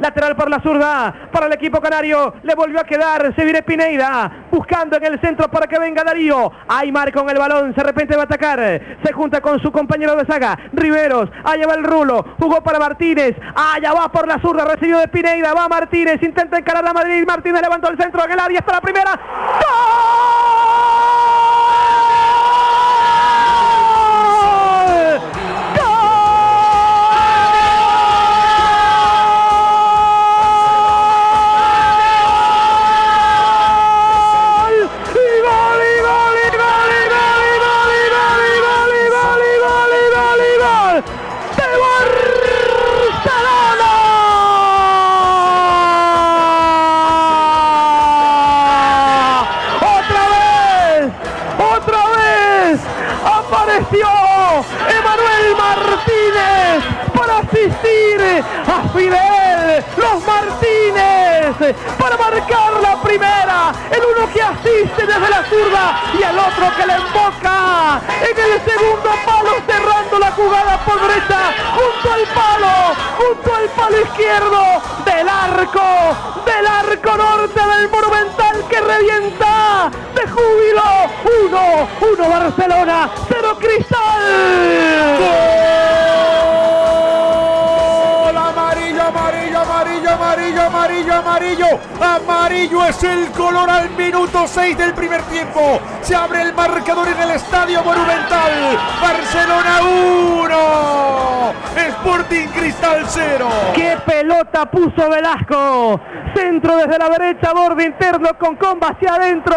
Lateral por la zurda para el equipo canario. Le volvió a quedar. Se viene Pineida buscando en el centro para que venga Darío. Aymar con el balón. De repente va a atacar. Se junta con su compañero de saga. Riveros. Allá va el rulo. Jugó para Martínez. Allá va por la zurda. Recibió de Pineida. Va Martínez. Intenta encarar a Madrid. Martínez levantó el centro en el área. Está la primera. Asiste desde la zurda y el otro que le emboca en el segundo palo cerrando la jugada por derecha junto al palo, junto al palo izquierdo del arco, del arco norte del Monumental que revienta de júbilo, 1, 1 Barcelona, 0 Cristal. Amarillo, amarillo, amarillo. Es el color al minuto 6 del primer tiempo. Se abre el marcador en el Estadio Monumental. Barcelona 1. Sporting Cristal 0. ¡Qué pelota puso Velasco! Centro desde la derecha, borde interno con comba hacia adentro.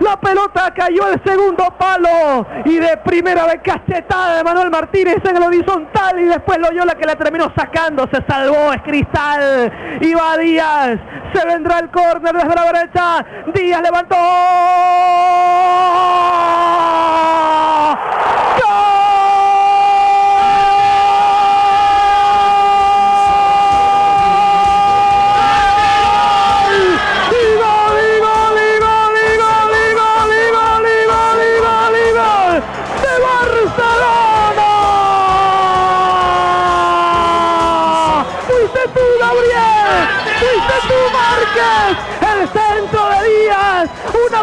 La pelota cayó al segundo palo y de primera de cachetada de Manuel Martínez en el horizontal y después Loyola que la terminó sacando, se salvó, es Cristal y va Díaz, se vendrá el córner desde la derecha, Díaz levantó.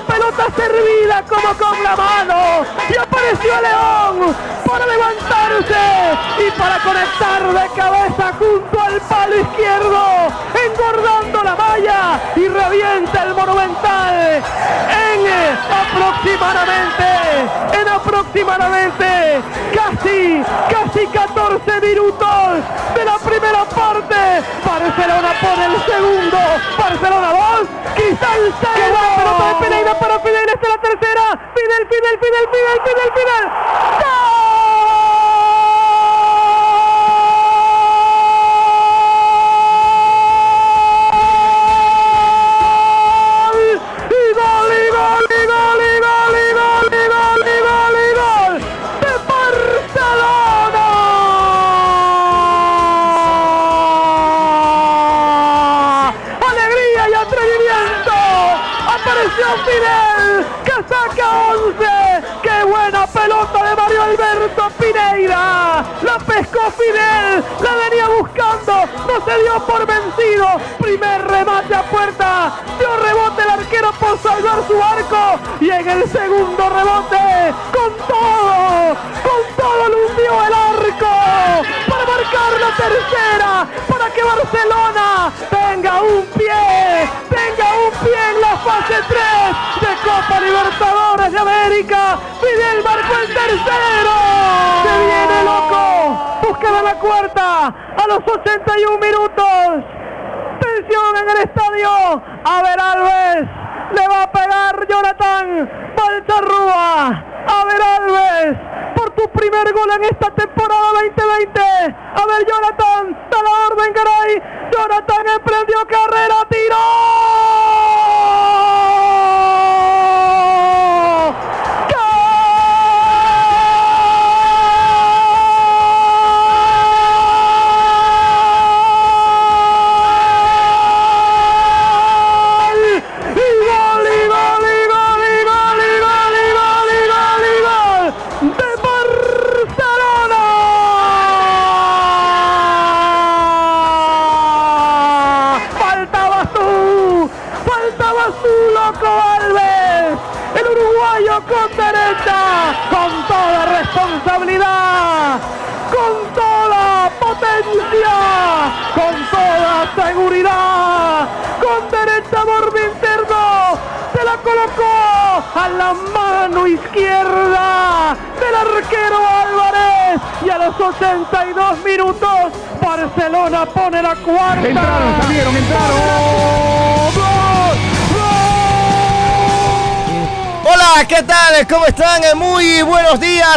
Pelota servida como con la mano. Y apareció León para levantarse y para conectar de cabeza junto al palo izquierdo, engordando la malla y revienta el monumental en aproximadamente, en aproximadamente casi, casi 14 minutos de la primera parte. Barcelona por el segundo, Barcelona 2, quizá el para Fidel, está la tercera. Fidel, Fidel, Fidel, Fidel, Fidel, Fidel. ¡Gol! Pelota de Mario Alberto Pineira! La pescó Fidel, la venía buscando, no se dio por vencido. Primer remate a puerta, dio rebote el arquero por salvar su arco. Y en el segundo rebote, con todo, con todo hundió el arco marcar la tercera, para que Barcelona tenga un pie, tenga un pie en la fase 3 de Copa Libertadores de América. Fidel marcó el tercero. Se viene loco. Busca la cuarta a los 81 minutos. Tensión en el estadio. A ver Alves. Le va a pegar Jonathan Balcharrúa. A ver Alves tu primer gol en esta temporada 2020. A ver, Jonathan, da la orden, caray. Jonathan emprendió carrera, tiró.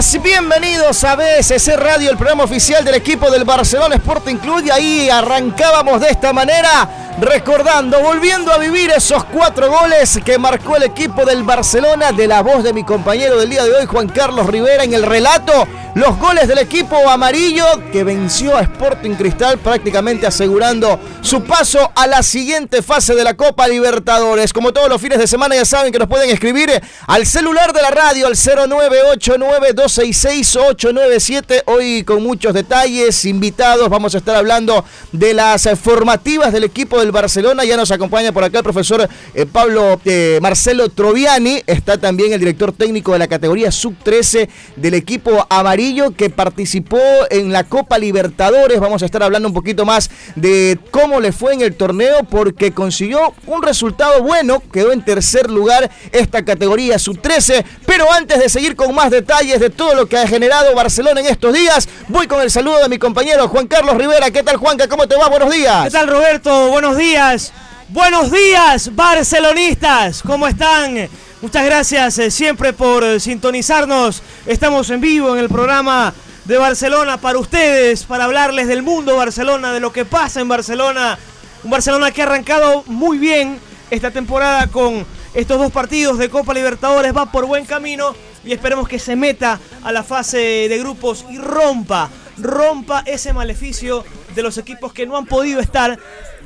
Bienvenidos a BSC Radio, el programa oficial del equipo del Barcelona Sporting Club. Y ahí arrancábamos de esta manera, recordando, volviendo a vivir esos cuatro goles que marcó el equipo del Barcelona, de la voz de mi compañero del día de hoy, Juan Carlos Rivera, en el relato. Los goles del equipo amarillo que venció a Sporting Cristal, prácticamente asegurando su paso a la siguiente fase de la Copa Libertadores. Como todos los fines de semana, ya saben que nos pueden escribir al celular de la radio, al 0989-266-897. Hoy con muchos detalles, invitados, vamos a estar hablando de las formativas del equipo del Barcelona. Ya nos acompaña por acá el profesor eh, Pablo eh, Marcelo Troviani. Está también el director técnico de la categoría sub-13 del equipo amarillo que participó en la Copa Libertadores. Vamos a estar hablando un poquito más de cómo le fue en el torneo porque consiguió un resultado bueno. Quedó en tercer lugar esta categoría sub-13. Pero antes de seguir con más detalles de todo lo que ha generado Barcelona en estos días, voy con el saludo de mi compañero Juan Carlos Rivera. ¿Qué tal Juanca? ¿Cómo te va? Buenos días. ¿Qué tal Roberto? Buenos días. Buenos días, barcelonistas. ¿Cómo están? Muchas gracias eh, siempre por eh, sintonizarnos. Estamos en vivo en el programa de Barcelona para ustedes, para hablarles del mundo Barcelona, de lo que pasa en Barcelona. Un Barcelona que ha arrancado muy bien esta temporada con estos dos partidos de Copa Libertadores. Va por buen camino y esperemos que se meta a la fase de grupos y rompa, rompa ese maleficio de los equipos que no han podido estar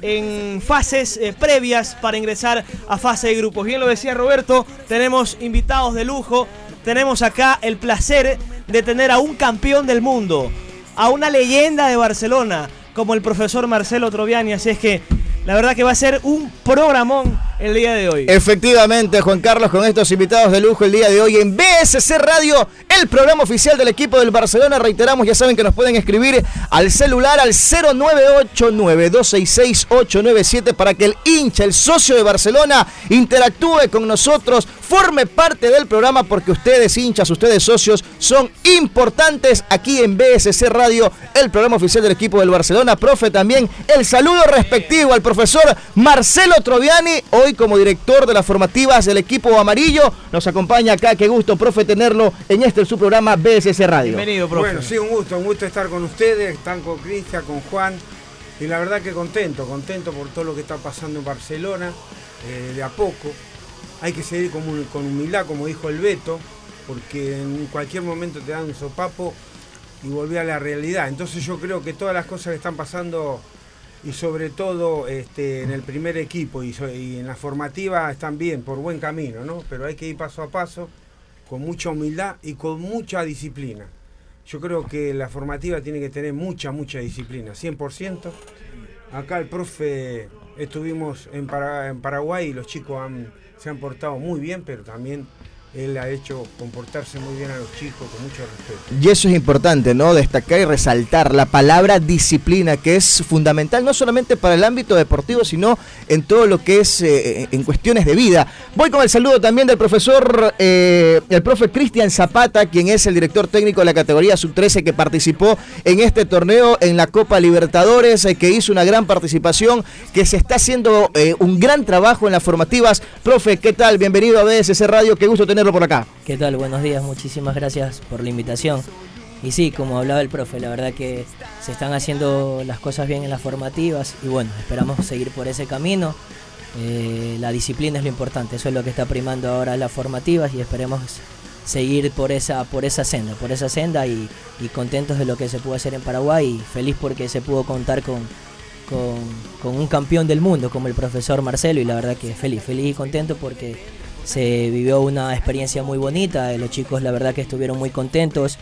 en fases eh, previas para ingresar a fase de grupos. Bien lo decía Roberto, tenemos invitados de lujo, tenemos acá el placer de tener a un campeón del mundo, a una leyenda de Barcelona, como el profesor Marcelo Troviani, así es que la verdad que va a ser un programón el día de hoy. Efectivamente, Juan Carlos, con estos invitados de lujo el día de hoy en BSC Radio, el programa oficial del equipo del Barcelona. Reiteramos, ya saben que nos pueden escribir al celular al 0989-266-897 para que el hincha, el socio de Barcelona, interactúe con nosotros, forme parte del programa porque ustedes hinchas, ustedes socios, son importantes aquí en BSC Radio, el programa oficial del equipo del Barcelona. Profe, también el saludo respectivo al profesor Marcelo Troviani, como director de las formativas del equipo amarillo. Nos acompaña acá, qué gusto, profe, tenerlo en este su programa BSC Radio. Bienvenido, profe. Bueno, sí, un gusto, un gusto estar con ustedes, están con Cristian, con Juan. Y la verdad que contento, contento por todo lo que está pasando en Barcelona, eh, de a poco. Hay que seguir con, con humildad, como dijo el Beto, porque en cualquier momento te dan un sopapo y volví a la realidad. Entonces yo creo que todas las cosas que están pasando y sobre todo este, en el primer equipo y, en la formativa están bien, por buen camino, ¿no? Pero hay que ir paso a paso, con mucha humildad y con mucha disciplina. Yo creo que la formativa tiene que tener mucha, mucha disciplina, 100%. Acá el profe, estuvimos en, en Paraguay y los chicos se han portado muy bien, pero también él ha hecho comportarse muy bien a los chicos con mucho respeto. Y eso es importante, ¿no? Destacar y resaltar la palabra disciplina, que es fundamental no solamente para el ámbito deportivo, sino en todo lo que es eh, en cuestiones de vida. Voy con el saludo también del profesor, eh, el profe Cristian Zapata, quien es el director técnico de la categoría sub-13 que participó en este torneo en la Copa Libertadores, eh, que hizo una gran participación, que se está haciendo un gran trabajo en las formativas. Profe, ¿qué tal? Bienvenido a BSC Radio, qué gusto tener ¿Qué tal? Buenos días, muchísimas gracias por la invitación. Y sí, como hablaba el profe, la verdad que se están haciendo las cosas bien en las formativas y bueno, esperamos seguir por ese camino. Eh, la disciplina es lo importante, eso es lo que está primando ahora las formativas y esperemos seguir por esa, por esa senda, por esa senda y, contentos de lo que se pudo hacer en Paraguay y feliz porque se pudo contar con, con, con un campeón del mundo como el profesor Marcelo y la verdad que feliz, feliz y contento porque se vivió una experiencia muy bonita, los chicos la verdad que estuvieron muy contentos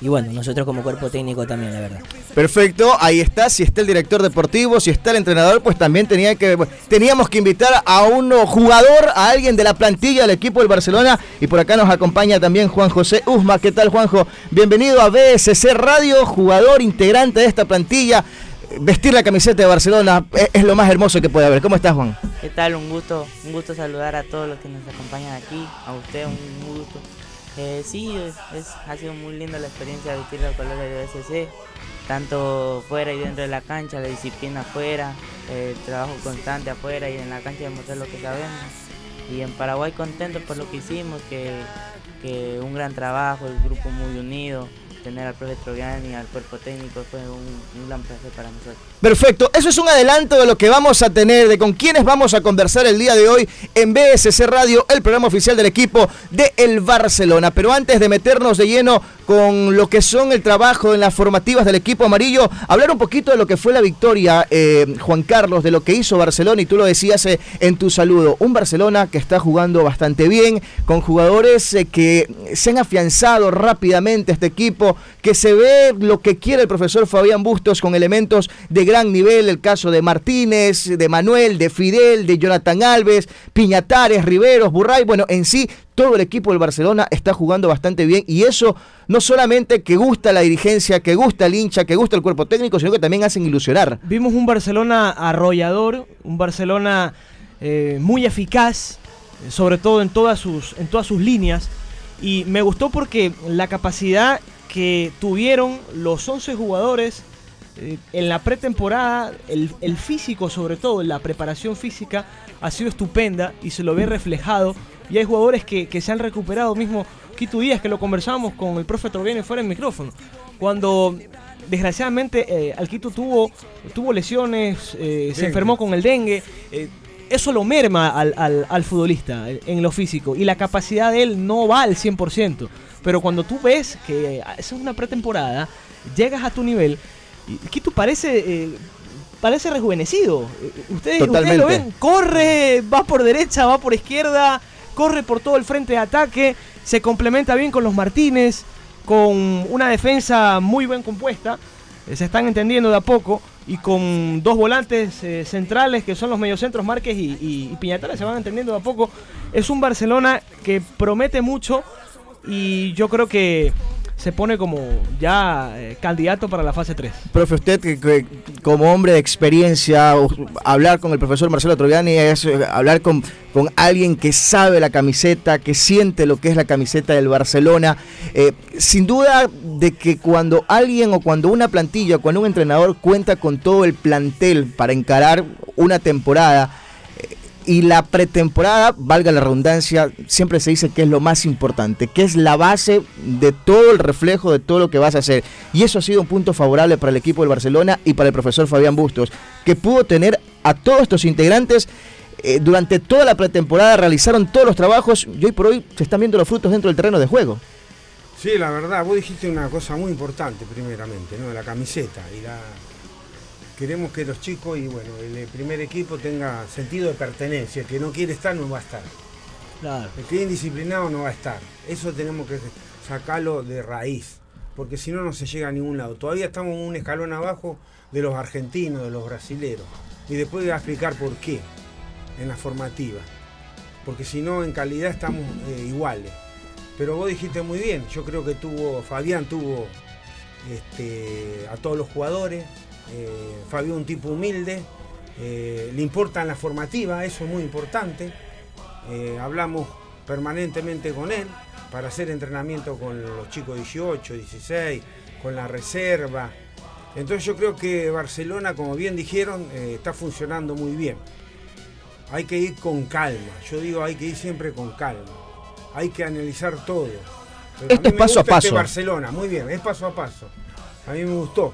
y bueno, nosotros como cuerpo técnico también, la verdad. Perfecto, ahí está, si está el director deportivo, si está el entrenador, pues también tenía que, teníamos que invitar a un jugador, a alguien de la plantilla del equipo del Barcelona, y por acá nos acompaña también Juan José Usma. ¿Qué tal Juanjo? Bienvenido a BSC Radio, jugador integrante de esta plantilla. Vestir la camiseta de Barcelona es, lo más hermoso que puede haber. ¿Cómo estás, Juan? ¿Qué tal? Un gusto, un gusto saludar a todos los que nos acompañan aquí, a usted un gusto eh, sí, ha sido muy linda la experiencia de vestir los colores de OSC, tanto fuera y dentro de la cancha, la disciplina afuera, el trabajo constante afuera y en la cancha demostrar lo que sabemos. Y en Paraguay contentos por lo que hicimos, que, que un gran trabajo, el grupo muy unido, tener al profe Troviani y al cuerpo técnico fue un, gran placer para nosotros. Perfecto, eso es un adelanto de lo que vamos a tener, de con quienes vamos a conversar el día de hoy en BSC Radio, el programa oficial del equipo de El Barcelona. Pero antes de meternos de lleno con lo que son el trabajo en las formativas del equipo amarillo, hablar un poquito de lo que fue la victoria, eh, Juan Carlos, de lo que hizo Barcelona, y tú lo decías eh, en tu saludo, un Barcelona que está jugando bastante bien, con jugadores eh, que se han afianzado rápidamente este equipo, que se ve lo que quiere el profesor Fabián Bustos con elementos de gran nivel, el caso de Martínez, de Manuel, de Fidel, de Jonathan Alves, Piñatares, Riveros, Burray, bueno, en sí todo el equipo del Barcelona está jugando bastante bien y eso no solamente que gusta la dirigencia, que gusta el hincha, que gusta el cuerpo técnico, sino que también hacen ilusionar. Vimos un Barcelona arrollador, un Barcelona eh, muy eficaz, sobre todo en todas sus, en todas sus líneas. Y me gustó porque la capacidad que tuvieron los 11 jugadores eh, en la pretemporada, el, físico sobre todo, la preparación física ha sido estupenda y se lo ve reflejado. Y hay jugadores que, se han recuperado, mismo Quito Díaz, que lo conversábamos con el profe Troviani fuera del micrófono. Cuando desgraciadamente eh, Alquito tuvo, tuvo lesiones, eh, se enfermó con el dengue. eso lo merma al, al, futbolista en lo físico y la capacidad de él no va al 100%. Pero cuando tú ves que es una pretemporada, llegas a tu nivel, y tú parece, eh, parece rejuvenecido. Ustedes, ustedes, lo ven, corre, va por derecha, va por izquierda, corre por todo el frente de ataque, se complementa bien con los Martínez, con una defensa muy bien compuesta, eh, se están entendiendo de a poco y con dos volantes eh, centrales que son los mediocentros Márquez y, y, y se van entendiendo de a poco. Es un Barcelona que promete mucho y yo creo que se pone como ya eh, candidato para la fase 3. Profe, usted que, como hombre de experiencia, hablar con el profesor Marcelo Troviani es eh, hablar con, con alguien que sabe la camiseta, que siente lo que es la camiseta del Barcelona. Eh, sin duda de que cuando alguien o cuando una plantilla cuando un entrenador cuenta con todo el plantel para encarar una temporada, y la pretemporada, valga la redundancia, siempre se dice que es lo más importante, que es la base de todo el reflejo de todo lo que vas a hacer. Y eso ha sido un punto favorable para el equipo del Barcelona y para el profesor Fabián Bustos, que pudo tener a todos estos integrantes eh, durante toda la pretemporada, realizaron todos los trabajos y hoy por hoy se están viendo los frutos dentro del terreno de juego. Sí, la verdad, vos dijiste una cosa muy importante primeramente, ¿no? La camiseta y la queremos que los chicos y bueno, el primer equipo tenga sentido de pertenencia. El que no quiere estar no va a estar. El que es indisciplinado no va a estar. Eso tenemos que sacarlo de raíz, porque si no, no se llega a ningún lado. Todavía estamos un escalón abajo de los argentinos, de los brasileros. Y después voy a explicar por qué en la formativa. Porque si no, en calidad estamos eh, iguales. Pero vos dijiste muy bien, yo creo que tuvo, Fabián tuvo este, a todos los jugadores, eh, Fabio un tipo humilde, eh, le importa la formativa, eso es muy importante. Eh, hablamos permanentemente con él para hacer entrenamiento con los chicos 18, 16, con la reserva. Entonces yo creo que Barcelona, como bien dijeron, está funcionando muy bien. Hay que ir con calma. Yo digo, hay que ir siempre con calma. Hay que analizar todo. Esto es paso a este paso. Barcelona, muy bien, es paso a paso. A mí me gustó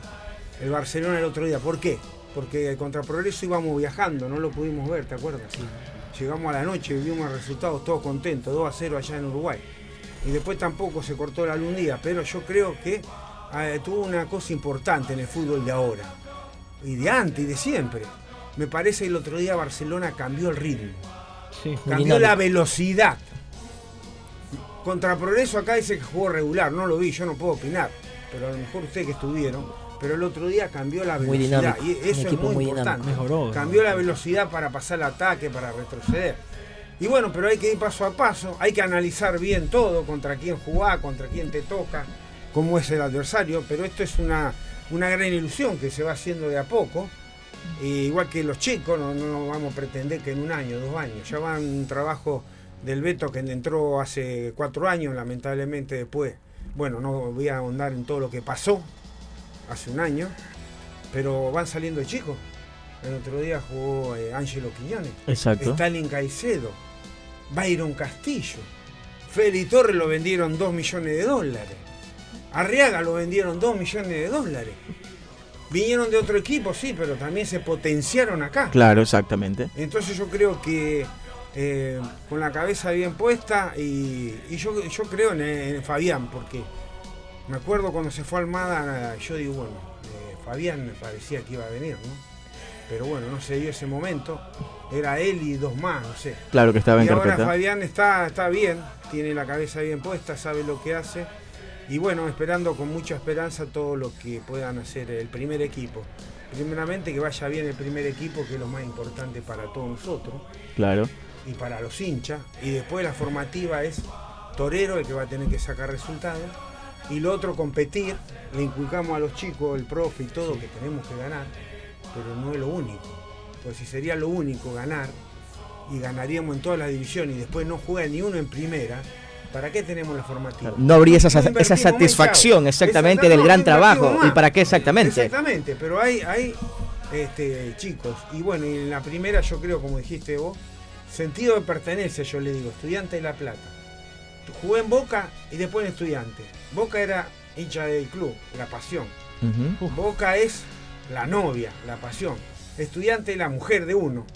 el Barcelona el otro día. ¿Por qué? Porque contra Progreso íbamos viajando, no lo pudimos ver, ¿te acuerdas? Llegamos a la noche, vimos el resultado, todos contentos, 2 a 0 allá en Uruguay. Y después tampoco se cortó la luz día, pero yo creo que eh, tuvo una cosa importante en el fútbol de ahora. Y de antes y de siempre. Me parece que el otro día Barcelona cambió el ritmo. cambió la velocidad. Contra Progreso acá dice que jugó regular, no lo vi, yo no puedo opinar pero a lo mejor ustedes que estuvieron, pero el otro día cambió la Muy velocidad. dinámico, Y un eso es muy, muy importante. Mejoró. Cambió la velocidad para pasar el ataque, para retroceder. Y bueno, pero hay que ir paso a paso, hay que analizar bien todo, contra quién jugar, contra quién te toca, cómo es el adversario, pero esto es una, una gran ilusión que se va haciendo de a poco. E igual que los chicos, no, no vamos a pretender que en un año, dos años, ya van un trabajo del Beto que entró hace cuatro años, lamentablemente después. Bueno, no voy a ahondar en todo lo que pasó hace un año, pero van saliendo chicos. El otro día jugó eh, Ángelo Quiñones. Exacto. Stalin Caicedo, Byron Castillo, Feli Torres lo vendieron 2 millones de dólares. Arriaga lo vendieron 2 millones de dólares. Vinieron de otro equipo, sí, pero también se potenciaron acá. Claro, exactamente. Entonces yo creo que eh, con la cabeza bien puesta y, y yo, yo creo en, en Fabián, porque me acuerdo cuando se fue a Almada, yo digo, bueno, eh, Fabián me parecía que iba a venir, ¿no? Pero bueno, no se dio ese momento. Era él y dos más, no sé. Claro que estaba en y ahora carpeta. Fabián está, está bien, tiene la cabeza bien puesta, sabe lo que hace. Y bueno, esperando con mucha esperanza todo lo que puedan hacer el primer equipo. Primeramente que vaya bien el primer equipo, que es lo más importante para todos nosotros Claro. y para los hinchas. Y después la formativa es Torero, el que va a tener que sacar resultados. Y lo otro, competir. Le inculcamos a los chicos, el profe y todo, que tenemos que ganar. Pero no es lo único. Pues si sería lo único ganar, y ganaríamos en todas las divisiones, y después no juega ni uno en primera, ¿para qué tenemos la formativa? No habría esa, No esa satisfacción exactamente del gran trabajo. más. ¿Y para qué exactamente? Exactamente, pero hay, hay este, chicos. Y bueno, y en la primera yo creo, como dijiste vos, sentido de pertenencia, yo le digo, estudiante de La Plata. Jugué en Boca y después en estudiante. Boca era hincha del club, la pasión. Boca es la novia, la pasión. Estudiante es la mujer de uno.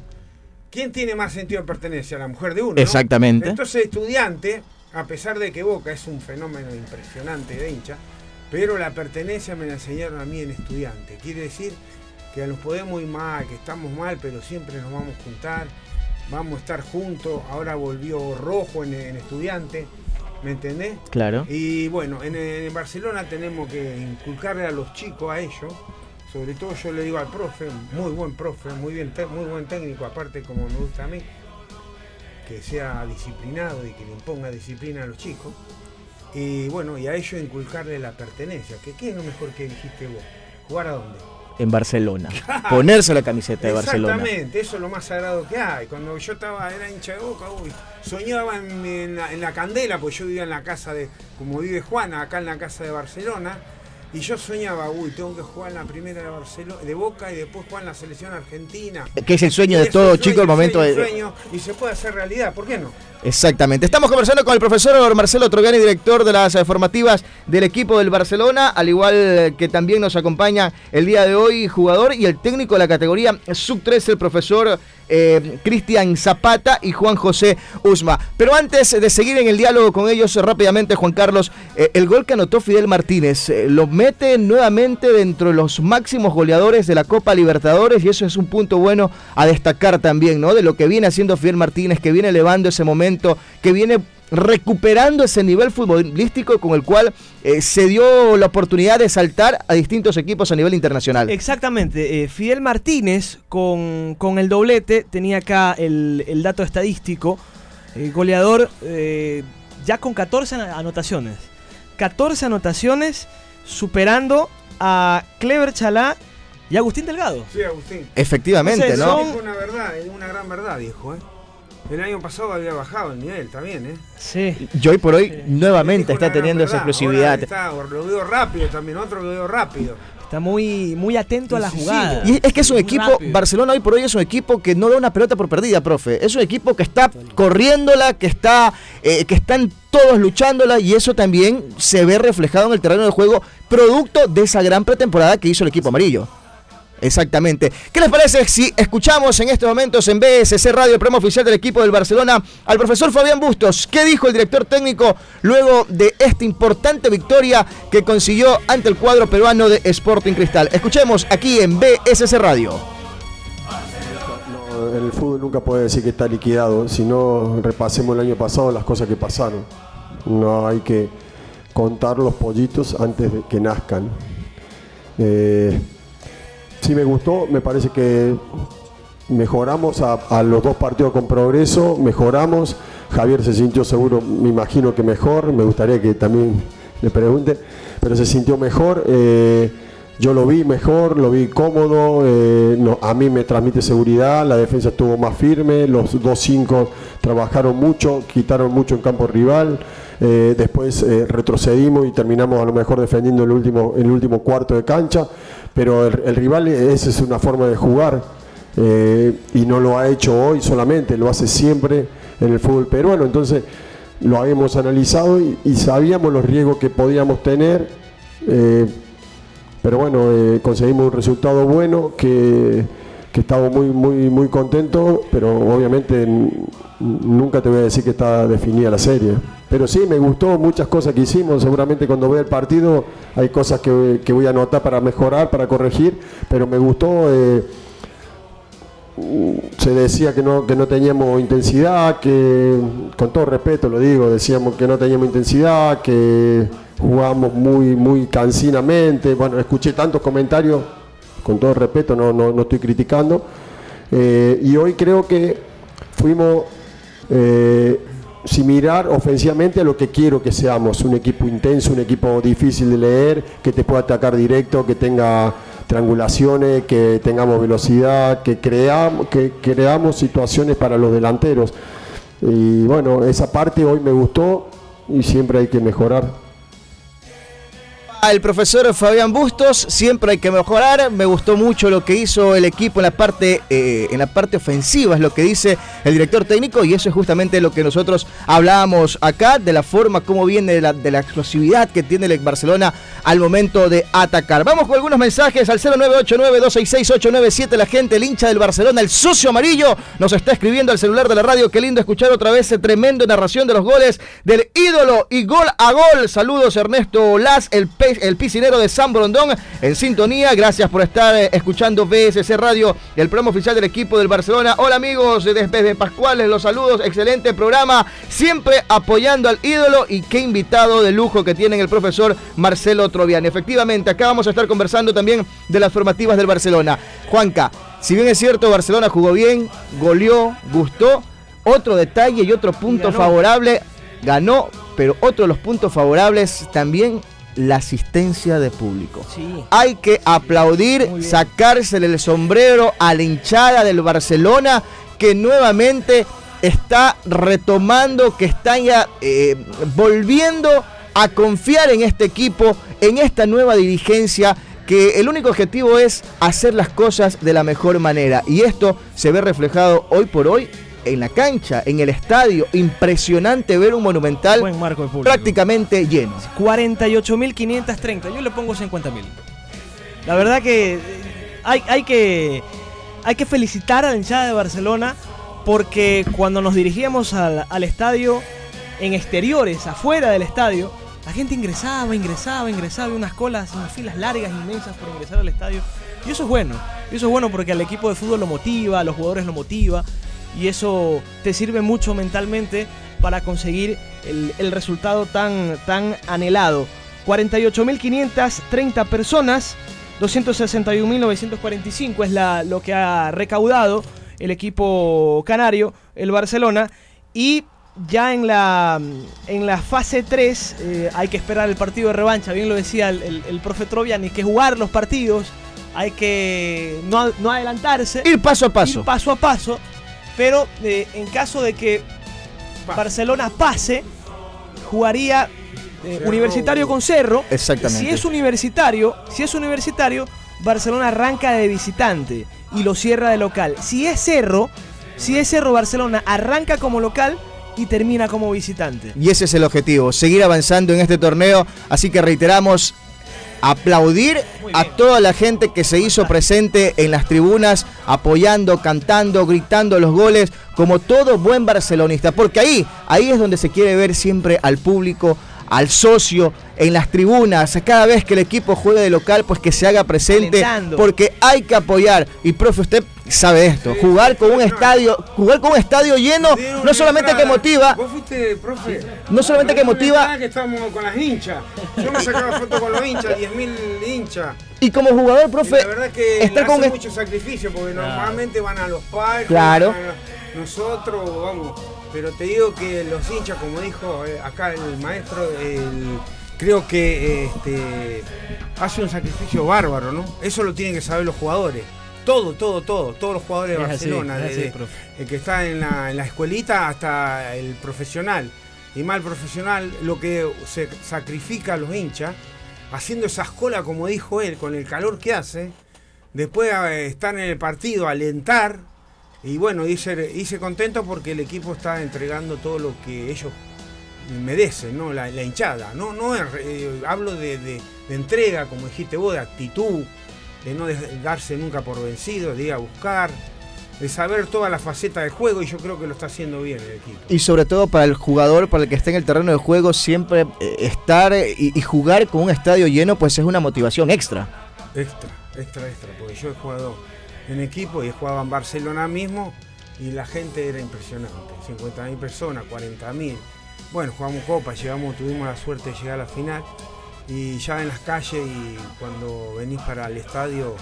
¿Quién tiene más sentido de pertenencia? La mujer de uno. ¿no? Exactamente. Entonces, estudiante, a pesar de que Boca es un fenómeno impresionante de hincha, pero la pertenencia me la enseñaron a mí en estudiante. Quiere decir que nos podemos ir mal, que estamos mal, pero siempre nos vamos a juntar, vamos a estar juntos. Ahora volvió rojo en, en estudiante, ¿me entendés? Claro. Y bueno, en, en Barcelona tenemos que inculcarle a los chicos a ellos. Sobre todo yo le digo al profe, muy buen profe, muy, bien, muy buen técnico, aparte como me gusta a mí, que sea disciplinado y que le imponga disciplina a los chicos. Y bueno, y a ellos inculcarle la pertenencia, que qué es lo mejor que dijiste vos, jugar a dónde. En Barcelona. Ponerse la camiseta de Barcelona. Exactamente, eso es lo más sagrado que hay. Cuando yo estaba, era hincha de boca, uy, soñaba en, en la, en la candela, pues yo vivía en la casa de, como vive Juana, acá en la casa de Barcelona, y yo soñaba, uy, tengo que jugar en la primera de Barcelona, de Boca y después jugar en la selección argentina. Que es el sueño de todo un chico sueño, el momento sueño, de... sueño, y se puede hacer realidad, ¿por qué no? Exactamente. Estamos conversando con el profesor Marcelo Troviani, director de las eh, formativas del equipo del Barcelona, al igual que también nos acompaña el día de hoy jugador y el técnico de la categoría sub-13, el profesor eh, Cristian Zapata y Juan José Usma. Pero antes de seguir en el diálogo con ellos, rápidamente, Juan Carlos, eh, el gol que anotó Fidel Martínez eh, lo mete nuevamente dentro de los máximos goleadores de la Copa Libertadores y eso es un punto bueno a destacar también, ¿no? De lo que viene haciendo Fidel Martínez, que viene elevando ese momento, que viene recuperando ese nivel futbolístico con el cual eh, se dio la oportunidad de saltar a distintos equipos a nivel internacional. Exactamente. eh, Fidel Martínez con, con el doblete tenía acá el, el dato estadístico. goleador eh, ya con 14 ana- anotaciones. 14 anotaciones superando a Clever Chalá y Agustín Delgado. Sí, Agustín. Efectivamente, Entonces, ¿no? son- Dijo una verdad, es una gran verdad, dijo, ¿eh? El año pasado había bajado el nivel también, ¿eh? Sí. Y hoy por hoy nuevamente está teniendo esa. Ahora está- lo veo rápido también, otro lo veo rápido. Está muy, muy atento a la jugada. Y es que es un Muy equipo, rápido. Barcelona hoy por hoy es un equipo que no da una pelota por perdida, profe. Es un equipo que está corriéndola, que está, eh, que están todos luchándola y eso también se ve reflejado en el terreno de juego, producto de esa gran pretemporada que hizo el equipo amarillo. Exactamente. ¿Qué les parece si escuchamos en estos momentos en BSC Radio, el programa oficial del equipo del Barcelona, al profesor Fabián Bustos? ¿Qué dijo el director técnico luego de esta importante victoria que consiguió ante el cuadro peruano de Sporting Cristal? Escuchemos aquí en BSC Radio. El fútbol nunca puede decir que está liquidado, si no repasemos el año pasado las cosas que pasaron. No hay que contar los pollitos antes de que nazcan. Eh, sí me gustó, me parece que mejoramos a, los dos partidos con progreso, mejoramos. Javier se sintió seguro, me imagino que mejor, me gustaría que también le pregunte, pero se sintió mejor. eh, yo lo vi mejor, lo vi cómodo, eh, a mí me transmite seguridad, la defensa estuvo más firme, los dos cinco trabajaron mucho, quitaron mucho en campo rival, eh, después retrocedimos y terminamos a lo mejor defendiendo el último, el último cuarto de cancha, pero el, el rival, esa es una forma de jugar eh, y no lo ha hecho hoy solamente, lo hace siempre en el fútbol peruano, entonces lo habíamos analizado y, sabíamos los riesgos que podíamos tener. eh, pero bueno, eh, conseguimos un resultado bueno que, que estamos muy, muy, muy contentos, pero obviamente nunca te voy a decir que está definida la serie. Pero sí, me gustó muchas cosas que hicimos, seguramente cuando vea el partido hay cosas que, que voy a anotar para mejorar, para corregir, pero me gustó... eh, se decía que no, que no teníamos intensidad, que con todo respeto lo digo, decíamos que no teníamos intensidad, que jugábamos muy, muy cansinamente. Bueno, escuché tantos comentarios, con todo respeto, no, no, no estoy criticando. Eh, y hoy creo que fuimos eh, similar ofensivamente a lo que quiero que seamos, un equipo intenso, un equipo difícil de leer, que te pueda atacar directo, que tenga triangulaciones, que tengamos velocidad, que creamos, que creamos situaciones para los delanteros. Y bueno, esa parte hoy me gustó y siempre hay que mejorar. El profesor Fabián Bustos, siempre hay que mejorar. Me gustó mucho lo que hizo el equipo en la parte eh, en la parte ofensiva, es lo que dice el director técnico, y eso es justamente lo que nosotros hablábamos acá, de la forma como viene, de la, de la explosividad que tiene el Barcelona al momento de atacar. Vamos con algunos mensajes al 0989-266-897. La gente, el hincha del Barcelona, el socio amarillo, nos está escribiendo al celular de la radio. Qué lindo escuchar otra vez esa tremenda narración de los goles del ídolo y gol a gol. Saludos Ernesto Las, el, el piscinero de San Brondón, en sintonía. Gracias por estar eh, escuchando BSC Radio, el programa oficial del equipo del Barcelona. Hola amigos, desde Pascuales, los saludos. Excelente programa, siempre apoyando al ídolo y qué invitado de lujo que tienen el profesor Marcelo Troviani. Efectivamente, acá vamos a estar conversando también de las formativas del Barcelona. Juanca, si bien es cierto, Barcelona jugó bien, goleó, gustó. Otro detalle y otro punto favorable, ganó, pero otro de los puntos favorables también la asistencia de público. Sí. Hay que aplaudir, sacársele el sombrero a la hinchada del Barcelona que nuevamente está retomando, que está ya eh, volviendo a confiar en este equipo, en esta nueva dirigencia que el único objetivo es hacer las cosas de la mejor manera. Y esto se ve reflejado hoy por hoy en la cancha, en el estadio. Impresionante ver un monumental Buen marco de público. prácticamente lleno. 48.530. Yo le pongo 50.000. La verdad que eh, hay, hay que hay que felicitar a la hinchada de Barcelona porque cuando nos dirigíamos al, al estadio en exteriores, afuera del estadio, la gente ingresaba, ingresaba, ingresaba, y unas colas, unas filas largas, inmensas por ingresar al estadio. Y eso es bueno. Y eso es bueno porque al equipo de fútbol lo motiva, a los jugadores lo motiva. Y eso te sirve mucho mentalmente para conseguir el, el resultado tan, tan anhelado. 48.530 personas, 261.945 es la, lo que ha recaudado el equipo canario, el Barcelona. Y ya en la, en la fase 3 eh, hay que esperar el partido de revancha, bien lo decía el, el, el profe Troviani, hay que jugar los partidos, hay que no, no adelantarse, Ir paso a paso. ir paso a paso, pero eh, en caso de que Barcelona pase, jugaría eh, Cerro. Universitario con Cerro. Exactamente. Si es universitario, si es universitario, Barcelona arranca de visitante y lo cierra de local. Si es Cerro, si es Cerro, Barcelona arranca como local y termina como visitante. Y ese es el objetivo, seguir avanzando en este torneo. Así que reiteramos, aplaudir a toda la gente que se hizo presente en las tribunas, apoyando, cantando, gritando los goles, como todo buen barcelonista. Porque ahí, ahí es donde se quiere ver siempre al público, al socio, en las tribunas, cada vez que el equipo juegue de local, pues que se haga presente, Alentando. porque hay que apoyar. Y profe, usted sabe esto. Jugar con un estadio, jugar con un estadio lleno, no solamente que motiva, Vos fuiste, profe. No solamente que motiva- que estábamos con las hinchas. Yo me sacaba fotos con los hinchas, 10.000 hinchas. y como jugador, Y profe, la verdad que estar hace con mucho sacrificio porque normalmente van a los palcos, Claro. nosotros, vamos. Pero te digo que los hinchas, como dijo eh, acá el maestro, el- creo que este, hace un sacrificio bárbaro, ¿no? Eso lo tienen que saber los jugadores. Todo, todo, todo, todos los jugadores de Es Barcelona, así, desde el que está en la, en la escuelita hasta el profesional. Y el profesional, lo que se sacrifica a los hinchas, haciendo esas colas, como dijo él, con el calor que hace, después eh, estar en el partido, alentar, y bueno, hice, hice contento porque el equipo está entregando todo lo que ellos merecen, ¿no? La, la hinchada, no, no eh, hablo de, de- de entrega, como dijiste vos, de actitud, de no darse nunca por vencido, de ir a buscar, de saber toda la faceta del juego, y yo creo que lo está haciendo bien el equipo. y sobre todo para el jugador, para el que esté en el terreno de juego, siempre eh, estar y, y jugar con un estadio lleno, pues es una motivación extra. Extra, extra, extra, porque yo he jugado en equipo y he jugado en Barcelona mismo y la gente era impresionante. 50.000 personas, 40.000. Bueno, jugamos copa, llegamos, tuvimos la suerte de llegar a la final y ya en las calles y cuando venís para el estadio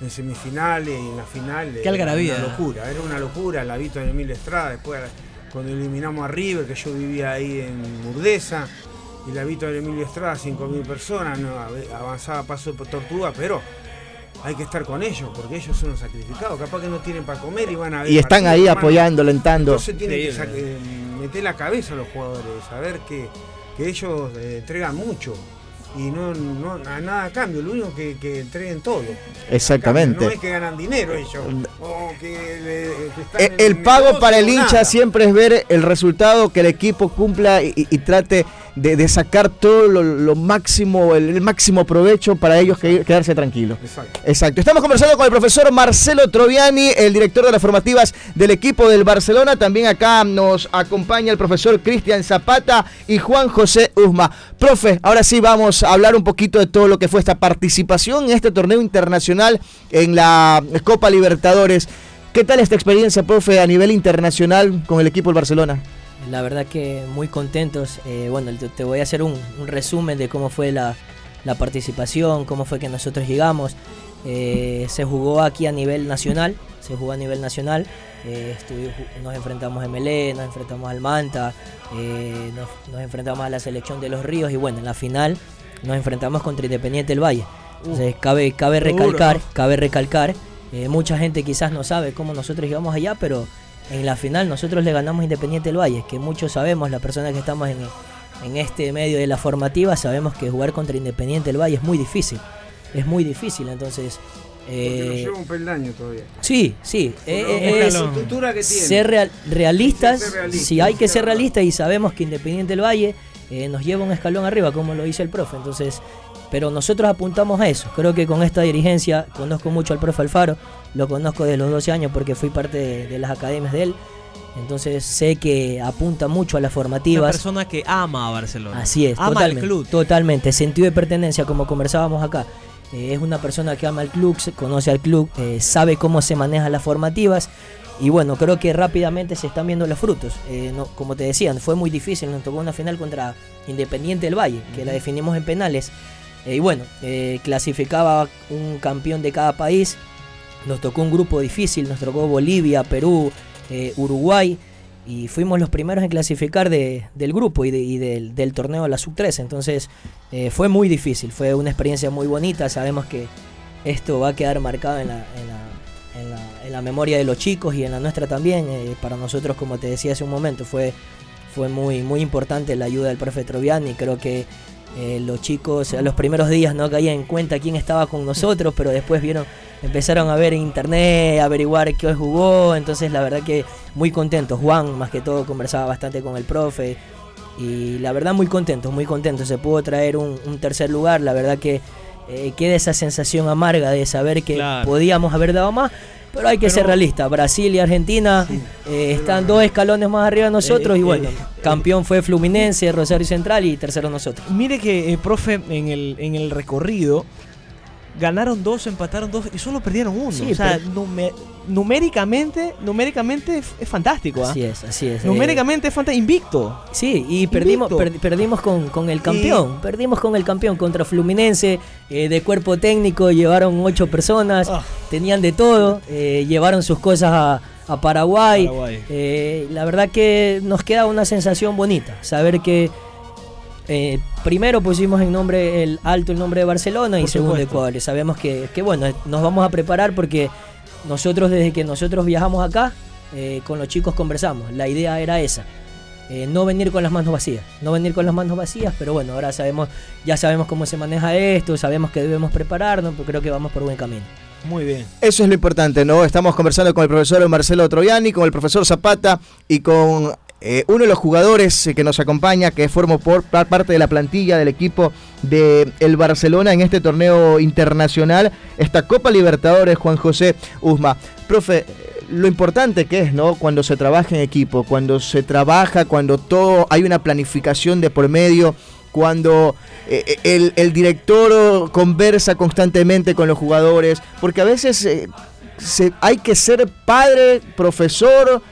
en semifinales y en la final Qué era una locura, era una locura, la Vito de Emilio Estrada, después cuando eliminamos a River, que yo vivía ahí en Murdesa, y la Vito de Emilio Estrada, 5.000 personas, no, avanzaba paso por tortuga, pero hay que estar con ellos, porque ellos son los sacrificados, capaz que no tienen para comer y van a ver Y están ahí apoyando, alentando. Entonces tienen que Increíble. sac- eh, meter la cabeza a los jugadores, saber que, que ellos eh, entregan mucho y no, no a nada a cambio, lo único que, que entreguen todo. Exactamente. Cambio, No es que ganan dinero ellos. o que, le- que están Eh, El pago negocio, para el hincha nada. siempre es ver el resultado, que el equipo cumpla y, y- y trate de, de sacar todo lo, lo máximo, el, el máximo provecho para ellos que- quedarse tranquilos. Exacto. Exacto. Estamos conversando con el profesor Marcelo Troviani, el director de las formativas del equipo del Barcelona. También acá nos acompaña el profesor Cristian Zapata y Juan José Usma. Profe, ahora sí vamos a hablar un poquito de todo lo que fue esta participación en este torneo internacional en la Copa Libertadores. ¿Qué tal esta experiencia, profe, a nivel internacional con el equipo del Barcelona? La verdad que muy contentos. Eh, bueno, te, voy a hacer un, un resumen de cómo fue la, la participación, cómo fue que nosotros llegamos. Eh, se jugó aquí a nivel nacional, se jugó a nivel nacional. Eh, nos enfrentamos a MLE, nos enfrentamos al Manta, eh, nos, nos enfrentamos a la selección de los Ríos y bueno, en la final nos enfrentamos contra Independiente del Valle. Entonces cabe, cabe Duro, recalcar, cabe recalcar, eh, mucha gente quizás no sabe cómo nosotros llegamos allá, pero en la final nosotros le ganamos Independiente del Valle, que muchos sabemos, las personas que estamos en, en este medio de la formativa, sabemos que jugar contra Independiente del Valle es muy difícil. Es muy difícil, entonces... Porque nos eh, lleva un peldaño todavía. sí, sí. eh, la eh, es estructura que tiene. ser real- realistas, realista, si hay que ser realistas y sabemos que Independiente del Valle eh, nos lleva un escalón arriba, como lo dice el profe. Entonces, pero nosotros apuntamos a eso. Creo que con esta dirigencia conozco mucho al profe Alfaro, lo conozco desde los 12 años porque fui parte de, de las academias de él. Entonces sé que apunta mucho a las Una formativas. persona que ama a Barcelona. Así es, ama totalmente. al club. Totalmente, sentido de pertenencia, como conversábamos acá. Eh, es una persona que ama al club, conoce al club, eh, sabe cómo se manejan las formativas. Y bueno, creo que rápidamente se están viendo los frutos. Eh, no- como te decían, fue muy difícil. Nos tocó una final contra Independiente del Valle, que la definimos en penales. Eh, y bueno, eh, clasificaba un campeón de cada país. Nos tocó un grupo difícil, nos tocó Bolivia, Perú, eh, Uruguay. Y fuimos los primeros en clasificar de- del grupo y, de- y del, del torneo de la Sub-13. Entonces fue muy difícil, fue una experiencia muy bonita. Sabemos que esto va a quedar marcado en la, en la- en la- en la memoria de los chicos y en la nuestra también. Para nosotros, como te decía hace un momento, fue, fue muy, muy importante la ayuda del profe Troviani. Creo que eh, los chicos a los primeros días no caían en cuenta quién estaba con nosotros, pero después vieron, empezaron a ver en internet, a averiguar qué jugó. Entonces, la verdad que muy contentos. Juan, más que todo, conversaba bastante con el profe. Y la verdad, muy contentos, muy contentos. Se pudo traer un, un tercer lugar. La verdad que eh, queda esa sensación amarga de saber que Claro. podíamos haber dado más. Pero hay que Pero- ser realistas. Brasil y Argentina eh, están dos escalones más arriba de nosotros. Eh, y bueno, eh, campeón fue Fluminense, Rosario Central y tercero nosotros. Mire que, profe, en el, en el recorrido ganaron dos, empataron dos y solo perdieron uno. Sí, o sea, pero- nume- numéricamente, numéricamente es, es fantástico. ¿ah? Así es, así es. Numéricamente es fantástico. Invicto. Sí, y perdimos, per- perdimos con, con el campeón. Perdimos con el campeón contra Fluminense. eh, de cuerpo técnico llevaron ocho personas. Ah. Tenían de todo. eh, llevaron sus cosas a, a Paraguay. Paraguay. Eh, la verdad que nos queda una sensación bonita. Saber que eh, primero pusimos en nombre el alto el nombre de Barcelona y segundo. Ecuador. Sabemos que, que, bueno, nos vamos a preparar porque nosotros desde que nosotros viajamos acá, eh, con los chicos conversamos. La idea era esa. eh, no venir con las manos vacías, no venir con las manos vacías, pero bueno, ahora sabemos, ya sabemos cómo se maneja esto, sabemos que debemos prepararnos, pero creo que vamos por buen camino. Muy bien. Eso es lo importante, ¿no? Estamos conversando con el profesor Marcelo Troviani, con el profesor Zapata y con eh, uno de los jugadores eh, que nos acompaña, que formó por, par- parte de la plantilla del equipo de el Barcelona en este torneo internacional, esta Copa Libertadores, Juan José Usma. Profe, eh, lo importante que es, ¿no? Cuando se trabaja en equipo, cuando se trabaja, cuando todo hay una planificación de por medio, cuando el, director conversa constantemente con los jugadores, porque a veces se- hay que ser padre, profesor,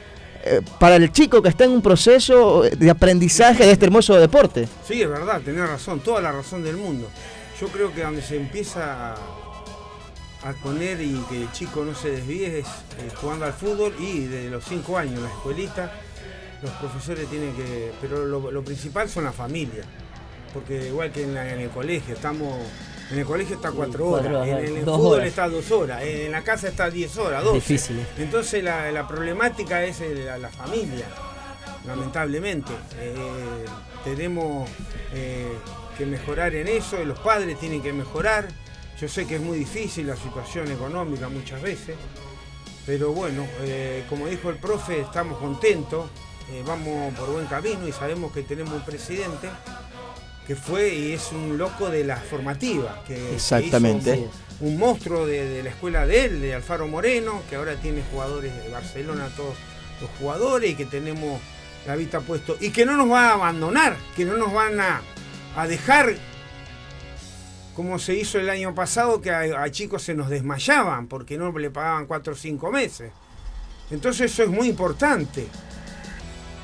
eh, para el chico que está en un proceso de aprendizaje de este hermoso deporte. Sí, es verdad, tenés razón, toda la razón del mundo. Yo creo que donde se empieza a, poner y que el chico no se desvíe es eh, jugando al fútbol y de los 5 años la escuelita, los profesores tienen que... Pero lo, principal son las familias, porque igual que en el colegio, estamos... En el colegio está 4 horas, cuatro horas, en el dos fútbol horas. está 2 horas, en la casa está 10 horas, 12. Difícil. ¿eh? Entonces la, la problemática es la, la familia, lamentablemente. Eh, tenemos eh, que mejorar en eso, los padres tienen que mejorar. Yo sé que es muy difícil la situación económica muchas veces, pero bueno, eh, como dijo el profe, estamos contentos, vamos por buen camino y sabemos que tenemos un presidente que fue y es un loco de las formativas. Que que hizo Exactamente. Es. un monstruo de, de la escuela de él, de Alfaro Moreno, que ahora tiene jugadores de Barcelona, todos los jugadores, y que tenemos la vista puesto, y que no nos va a abandonar, que no nos van a, a dejar como se hizo el año pasado, que a, a chicos se nos desmayaban porque no le pagaban cuatro o cinco meses. Entonces eso es muy importante.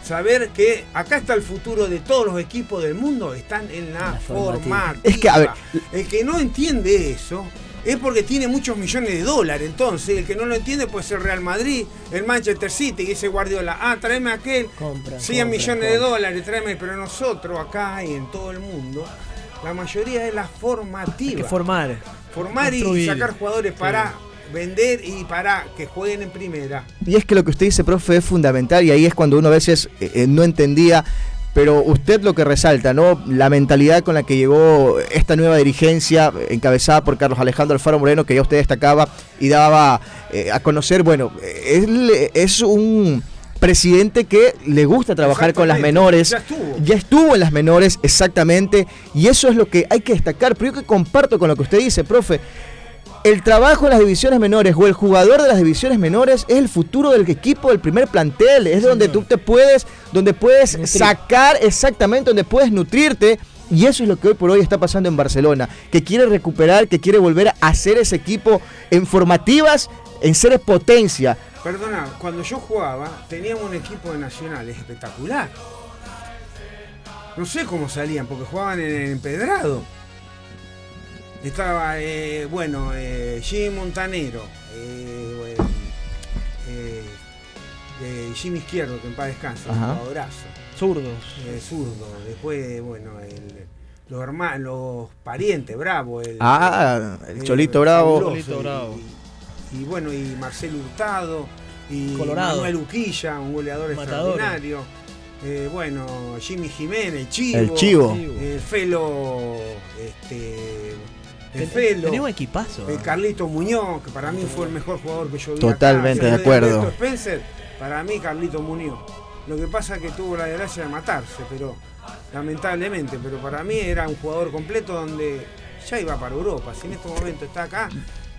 Saber que acá está el futuro de todos los equipos del mundo, están en la, La formativa. Es que, a ver, El que no entiende eso es porque tiene muchos millones de dólares. Entonces, el que no lo entiende puede ser Real Madrid, el Manchester City, y ese Guardiola. Ah, tráeme aquel. Compran, 100 compran, millones de dólares, tráeme. Pero nosotros acá y en todo el mundo, la mayoría es la formativa. Hay que formar. Formar y sacar jugadores para vender y para que jueguen en primera. Y es que lo que usted dice, profe, es fundamental y ahí es cuando uno a veces eh, eh, no entendía, pero usted lo que resalta, ¿no? La mentalidad con la que llegó esta nueva dirigencia eh, encabezada por Carlos Alejandro Alfaro Moreno, que ya usted destacaba y daba eh, a conocer, bueno, él es un presidente que le gusta trabajar con las menores. ya estuvo. Ya estuvo en las menores, exactamente, y eso es lo que hay que destacar. Pero yo que comparto con lo que usted dice, profe, el trabajo en las divisiones menores o el jugador de las divisiones menores es el futuro del equipo del primer plantel, es donde tú te puedes, donde puedes sacar exactamente, donde puedes nutrirte. Y eso es lo que hoy por hoy está pasando en Barcelona, que quiere recuperar, que quiere volver a hacer ese equipo en formativas, en ser potencia. Perdona, cuando yo jugaba, teníamos un equipo de nacionales espectacular. No sé cómo salían, porque jugaban en el empedrado. Estaba, eh, bueno, eh, Jimmy Montanero, eh, eh, eh, Jimmy Izquierdo, que en paz descansa, un jugadorazo, Zurdos. eh, zurdo. Después, bueno, el- los hermanos, los parientes, Bravo. El, Ah, el eh, Cholito Bravo. Cholito y- Bravo. Y, y bueno, y Marcelo Hurtado, y Colorado. Manuel Uquilla, un goleador Matador. extraordinario. Eh, bueno, Jimmy Jiménez, el Chivo. El Chivo. El Felo, este, el Ten- Felo. Tenía un equipazo. El ¿eh? Carlito Muñoz, que para mí fue el mejor jugador que yo vi. Totalmente acá. de acuerdo. Spencer, para mí Carlito Muñoz. Lo que pasa es que tuvo la desgracia de matarse, pero lamentablemente, pero para mí era un jugador completo donde ya iba para Europa. Si en este momento está acá.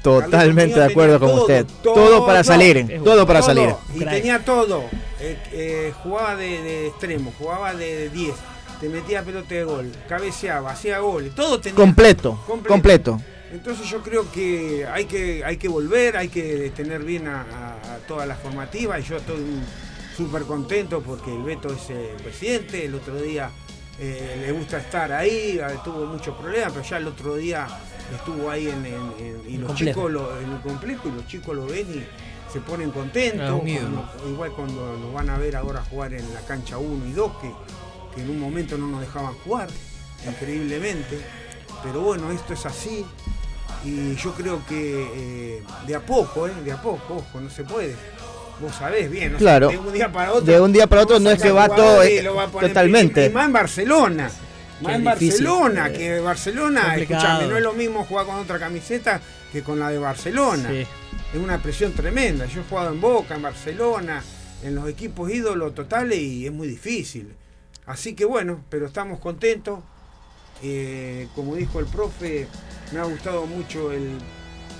Totalmente de acuerdo con usted. Todo para salir, todo para salir. Y tenía todo. Eh, eh, jugaba de, de extremo, jugaba de 10. Te metía pelota de gol, cabeceaba, hacía goles, todo tenía. Completo, Completo. completo. Entonces yo creo que hay que, hay que volver, hay que tener bien a, a- todas las formativas y yo estoy súper contento porque el Beto es el presidente, el otro día eh, le gusta estar ahí, eh, tuvo muchos problemas, pero ya el otro día estuvo ahí en, en- en- y los complejo. chicos lo- en el complejo y los chicos lo ven y se ponen contentos, Ah, como- igual cuando nos van a ver ahora jugar en la cancha 1 y 2, que, que en un momento no nos dejaban jugar, increíblemente. Pero bueno, esto es así. Y yo creo que eh, de a poco, ¿eh? de a poco, ojo, no se puede. Vos sabés bien, o sea, Claro. de un día para otro. De un día para otro vos no es que va todo, eh, lo va a poner- totalmente. Y, más en Barcelona. Más Qué en difícil. Barcelona, Eh, que Barcelona, escúchame, no es lo mismo jugar con otra camiseta que con la de Barcelona. Sí. Es una presión tremenda. Yo he jugado en Boca, en Barcelona, en los equipos ídolos totales y es muy difícil. Así que bueno, pero estamos contentos. Eh, como dijo el profe, me ha gustado mucho el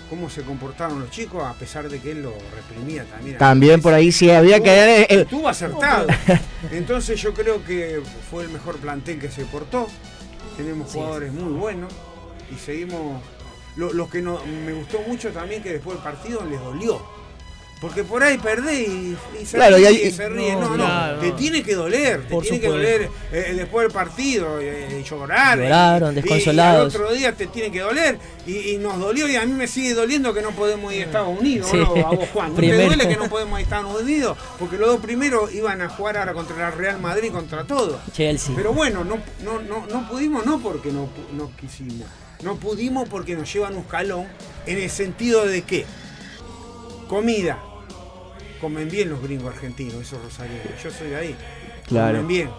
cómo se comportaron los chicos, a pesar de que él lo reprimía también. También por ahí sí había que... eh, eh, Estuvo acertado. Entonces yo creo que fue el mejor plantel que se portó. Tenemos Sí, jugadores muy buenos y seguimos. Lo, lo que no, me gustó mucho también que después del partido les dolió. Porque por ahí perdés y, y se Claro, y ríe, ahí- se ríe. No, No, te tiene que doler, te Por tiene que doler eh, después del partido, eh, llorar. Lloraron, y- y- desconsolados. Y, al otro día te tiene que doler y, y nos dolió y a mí me sigue doliendo que no podemos ir a Estados Unidos, Sí. ¿no? A vos, Juan. ¿No te Primero. duele que no podemos ir a Estados Unidos? Porque los dos primeros iban a jugar ahora contra la Real Madrid, contra todo. Chelsea. Pero bueno, no, no, no, no pudimos, no porque no, no quisimos. No pudimos porque nos llevan un escalón en el sentido de que comida. Comen bien los gringos argentinos, esos rosarios. Yo soy de ahí. Claro. Comen bien.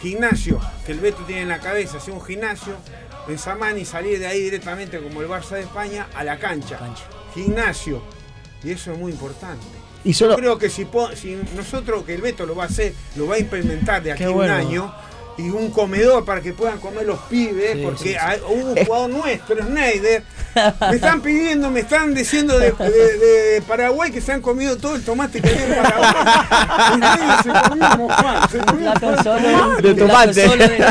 Gimnasio, que el Beto tiene en la cabeza, hacer un gimnasio en Samán y salir de ahí directamente como el Barça de España a la cancha. Cancha. Gimnasio. Y eso es muy importante. y Yo creo que si, nosotros, que el Beto lo va a hacer, lo va a implementar de aquí a un año, y un comedor para que puedan comer los pibes, Sí, porque sí, sí. hay- hubo un jugador nuestro, Schneider, me están pidiendo, me están diciendo de, de- de Paraguay que se han comido todo el tomate que hay en Paraguay. Se comió Juan, se comió solo. De tomate.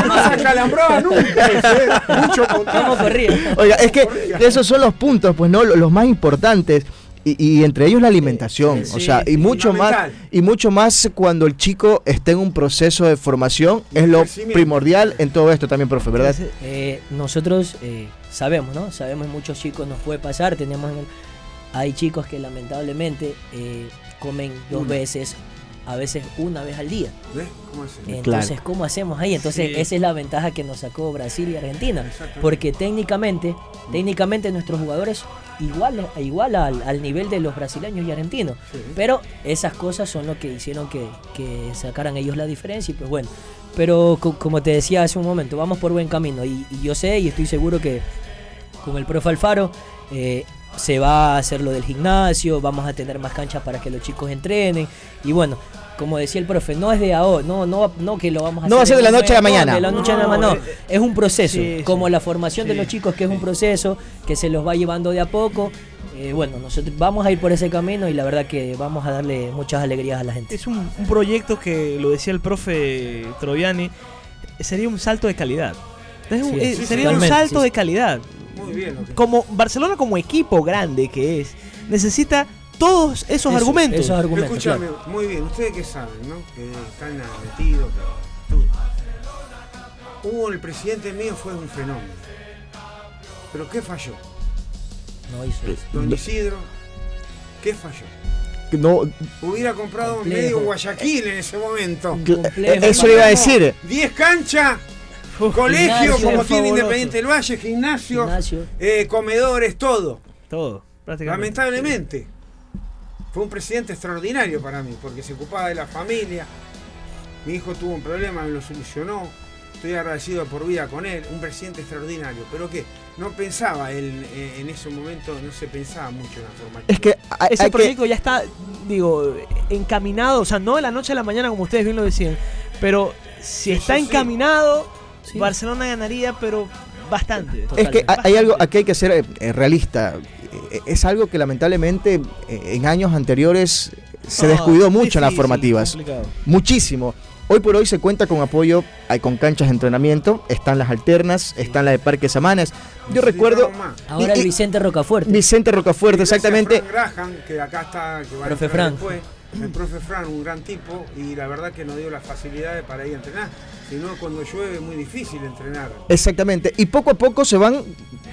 No se acalambraba nunca, ese, mucho ¿Cómo potasio. corría? Oiga, es que esos son los puntos, pues no, Lo- los más importantes. Y, y entre ellos la alimentación, Sí, o sí, sea, y mucho más y mucho más cuando el chico está en un proceso de formación es lo primordial en todo esto también, profe, ¿verdad? Eh, nosotros eh, sabemos, ¿no? Sabemos muchos chicos nos puede pasar, tenemos en el- hay chicos que lamentablemente eh, comen dos Una. veces, a veces una vez al día. ¿Ves? ¿Cómo es? Entonces, ¿cómo hacemos ahí? Entonces, Sí. esa es la ventaja que nos sacó Brasil y Argentina. Porque técnicamente, técnicamente nuestros jugadores igual, igual al, al nivel de los brasileños y argentinos. Sí. Pero esas cosas son lo que hicieron que, que sacaran ellos la diferencia y pues bueno. Pero co- como te decía hace un momento, vamos por buen camino y, y yo sé y estoy seguro que con el profe Alfaro eh, se va a hacer lo del gimnasio, vamos a tener más canchas para que los chicos entrenen y bueno. Como decía el profe, no es de ahora, no, no, no que lo vamos a No va a hacer ser de la noche a la no, mañana. de la noche a la No, mañana, no, eh, es un proceso, sí, como sí. la formación de los chicos que es un proceso que se los va llevando de a poco. Eh, bueno, nosotros vamos a ir por ese camino y la verdad que vamos a darle muchas alegrías a la gente. Es un, un proyecto que, lo decía el profe Troviani, sería un salto de calidad. Un- eh, sí, sería un salto sí, de calidad. Muy bien. Como Barcelona como equipo grande que es, necesita todos esos Eso- argumentos. esos argumentos, Escúchame, claro. muy bien, ustedes que saben, ¿no? Que están metidos, tú. Hugo, el presidente mío, fue un fenómeno. Pero ¿qué falló? No hizo eso. Don Isidro, ¿qué falló? No, Hubiera comprado Complejo. medio Guayaquil en ese momento. cl- complejo. eso iba a decir. 10 canchas, colegio gimnasio, como tiene. Independiente del Valle, gimnasio, Gimnasio. eh, comedores, todo. Todo, prácticamente. Lamentablemente. Fue un presidente extraordinario para mí, porque se ocupaba de la familia. Mi hijo tuvo un problema, me lo solucionó. Estoy agradecido por vida con él. Un presidente extraordinario. Pero que no pensaba él eh, en ese momento, no se pensaba mucho en la formación. Es que hay, Ese hay que- proyecto ya está, digo, encaminado, o sea, no de la noche a la mañana como ustedes bien lo decían, pero si está encaminado, Sí. Barcelona ganaría, pero bastante. Es que hay algo, aquí hay que ser eh, realista. Eh, Es algo que lamentablemente eh, en años anteriores se No, descuidó mucho en las formativas. complicado. Muchísimo. Hoy por hoy se cuenta con apoyo, hay con canchas de entrenamiento, están las alternas, están las de Parque Samanes. Yo recuerdo Ahora Y- el Vicente Rocafuerte. Vicente Rocafuerte, exactamente. Graham, que acá está, que va Profe después. El profe Fran, un gran tipo, y la verdad que nos dio las facilidades para ir a entrenar. Si no, cuando llueve es muy difícil entrenar. Exactamente. Y poco a poco se van,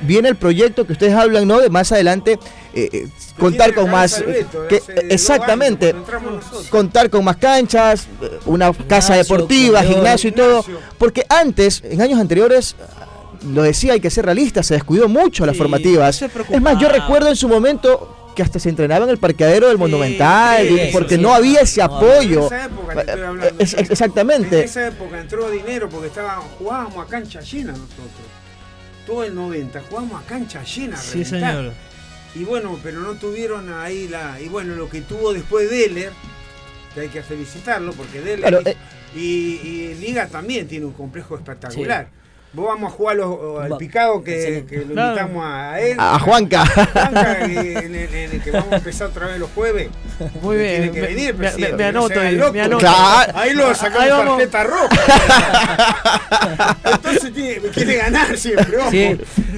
viene el proyecto que ustedes hablan, ¿no? De más adelante eh, eh, contar con más... Beto, que- dos exactamente. años. Contar con más canchas, eh, una casa deportiva, comedor, gimnasio y todo. gimnasio. Porque antes, en años anteriores, lo decía, hay que ser realista, se descuidó mucho las formativas. Es más, yo recuerdo en su momento que hasta se entrenaba en el parqueadero del Monumental, sí, porque sí, no había ese No, apoyo. En esa época te estoy Eh, hablando. es- es- exactamente. En esa época entró dinero porque estaba, jugábamos a cancha llena nosotros. Todo el 90, jugábamos a cancha llena. Sí, reventar. señor. Y bueno, pero no tuvieron ahí la. Y bueno, lo que tuvo después Deller, que hay que felicitarlo, porque Deller. Claro, eh. y, y Liga también tiene un complejo espectacular. Vos vamos a jugar los- al picado que, sí. que lo invitamos a él. A Juanca. Juanca, que, en el- en que vamos a empezar otra vez los jueves. Muy bien. Tiene que me- venir, me, presidente, me- anoto ahí, me anoto. Claro. Ahí lo Ahí sacamos vamos. tarjeta roja. Entonces tiene, quiere ganar siempre. ojo. Sí,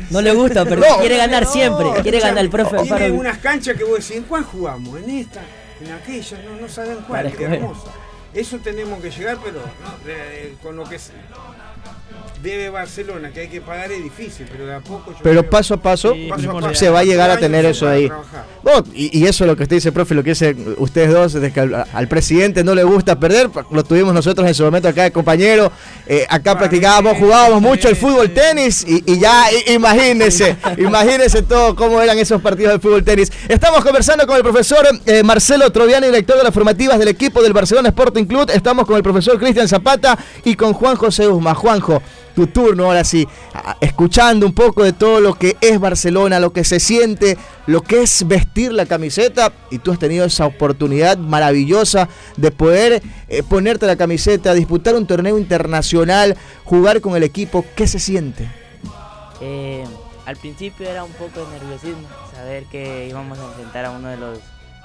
no le gusta, pero No. quiere ganar siempre. Quiere ganar el profe Tiene Alfaro. unas canchas que vos decís, ¿en cuál jugamos? ¿En esta? ¿En aquella? No, no saben cuál, qué hermosa. Eso tenemos que llegar, pero no, eh, con lo que es- debe Barcelona, que hay que pagar es difícil, pero de a poco yo Pero creo- paso a paso Sí, paso a primordial. paso, se va a llegar a tener eso ahí. y, y eso es lo que usted dice, profe, lo que dice ustedes dos, de que al, al presidente no le gusta perder, lo tuvimos nosotros en su momento acá de compañero, eh, acá practicábamos, jugábamos mucho el fútbol tenis y, y ya imagínense, imagínense todo cómo eran esos partidos de fútbol tenis. Estamos conversando con el profesor eh, Marcelo Troviani, director de las formativas del equipo del Barcelona Sporting Club, estamos con el profesor Cristian Zapata y con Juan José Usma. Juanjo, tu turno ahora sí, escuchando un poco de todo lo que es Barcelona, lo que se siente, lo que es vestir la camiseta y tú has tenido esa oportunidad maravillosa de poder eh, ponerte la camiseta, disputar un torneo internacional, jugar con el equipo, ¿qué se siente? Eh, al principio era un poco de nerviosismo, saber que íbamos a enfrentar a uno de los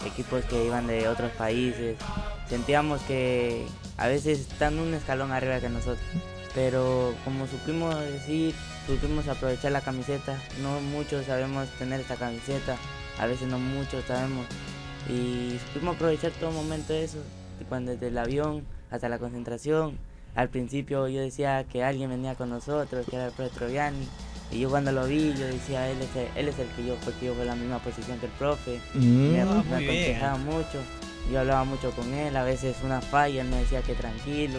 equipos que iban de otros países. Sentíamos que a veces están un escalón arriba que nosotros, pero como supimos decir, supimos aprovechar la camiseta, no muchos sabemos tener esta camiseta, a veces no muchos sabemos, y supimos aprovechar todo momento eso, cuando desde el avión hasta la concentración. Al principio yo decía que alguien venía con nosotros, que era el profe Troviani, y yo cuando lo vi, yo decía, él es el, él es el que yo, porque yo fue la misma posición que el profe, me, Mm, me muy bien. aconsejaba mucho, yo hablaba mucho con él, a veces una falla, él me decía que tranquilo.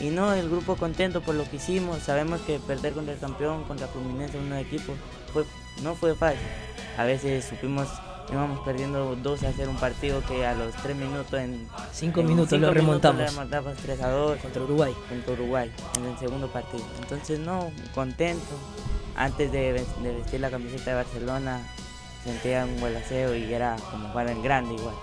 Y no, el grupo contento por lo que hicimos, sabemos que perder contra el campeón, contra Fluminense, un equipo, fue, no fue fácil. A veces supimos, íbamos perdiendo 2 a 0 un partido que a los 3 minutos en... Cinco en minutos cinco lo remontamos. lo remontamos 3 a 2 Contra Uruguay. contra Uruguay en el segundo partido. Entonces, no, contento. Antes de, ves- de vestir la camiseta de Barcelona, sentía un bolaceo y era como jugar en grande igual.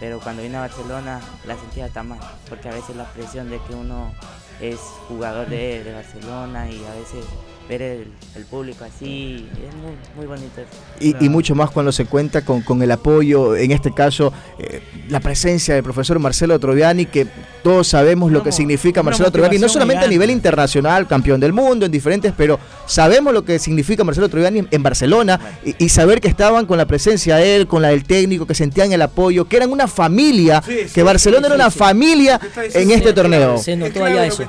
Pero cuando vine a Barcelona la sentía tan mal, porque a veces la presión de que uno es jugador de, de Barcelona y a veces ver el, el público así, es muy, muy bonito. eso. Y, y mucho más cuando se cuenta con, con el apoyo, en este caso, eh, la presencia del profesor Marcelo Troviani, que todos sabemos lo que significa Marcelo Troviani, no solamente a nivel internacional, campeón del mundo, en diferentes, pero sabemos lo que significa Marcelo Troviani en, Barcelona y, y saber que estaban con la presencia de él, con la del técnico, que sentían el apoyo, que eran una familia, Sí, sí, que Barcelona sí, era una sí. familia en este es torneo. Se notó allá eso.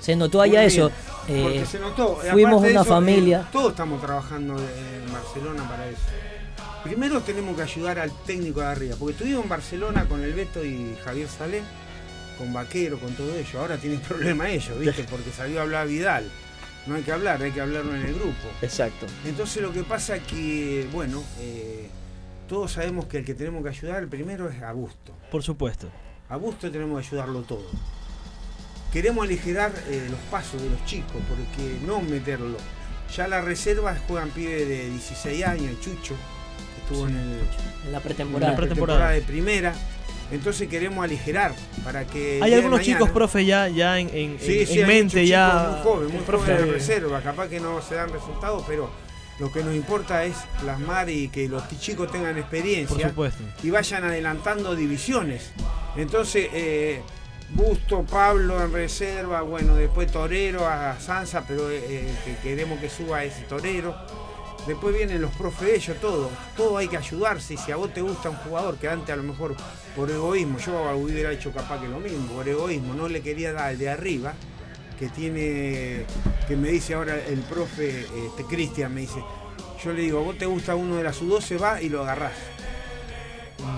Se notó allá eso. Eh, porque se notó. Fuimos aparte de una eso, familia. eh, todos estamos trabajando en Barcelona para eso. Primero tenemos que ayudar al técnico de arriba, porque estuvimos en Barcelona con el Beto y Javier Salé, con Vaquero, con todo ello. Ahora tienen problema ellos, ¿viste? Porque salió a hablar Vidal. No hay que hablar, hay que hablarlo en el grupo. Exacto. Entonces lo que pasa es que, bueno, eh, todos sabemos que el que tenemos que ayudar el primero es a Busto. Por supuesto. A Busto tenemos que ayudarlo todo. Queremos aligerar eh, los pasos de los chicos, porque no meterlo. Ya la reserva juegan pibes de 16 años, el Chucho, que estuvo en, el, en la en la pretemporada. pre- pretemporada de primera. Entonces queremos aligerar para que. Hay algunos chicos, profe, ya, ya en, en, Sí, en- sí, en hay mente, ya. chicos Muy jóvenes, muy profe- jóvenes de reserva, capaz que no se dan resultados, pero lo que nos importa es plasmar y que los chicos tengan experiencia Por supuesto. y vayan adelantando divisiones. Entonces, eh, Busto, Pablo en reserva, bueno, después Torero a Sansa, pero eh, que queremos que suba ese Torero. Después vienen los profes ellos, todo. Todo hay que ayudarse. Si a vos te gusta un jugador que antes a lo mejor por egoísmo, yo hubiera hecho capaz que lo mismo, por egoísmo, no le quería dar al de arriba, que tiene, que me dice ahora el profe este, Cristian, me dice, yo le digo, vos te gusta uno de la sub-12, va y lo agarrás.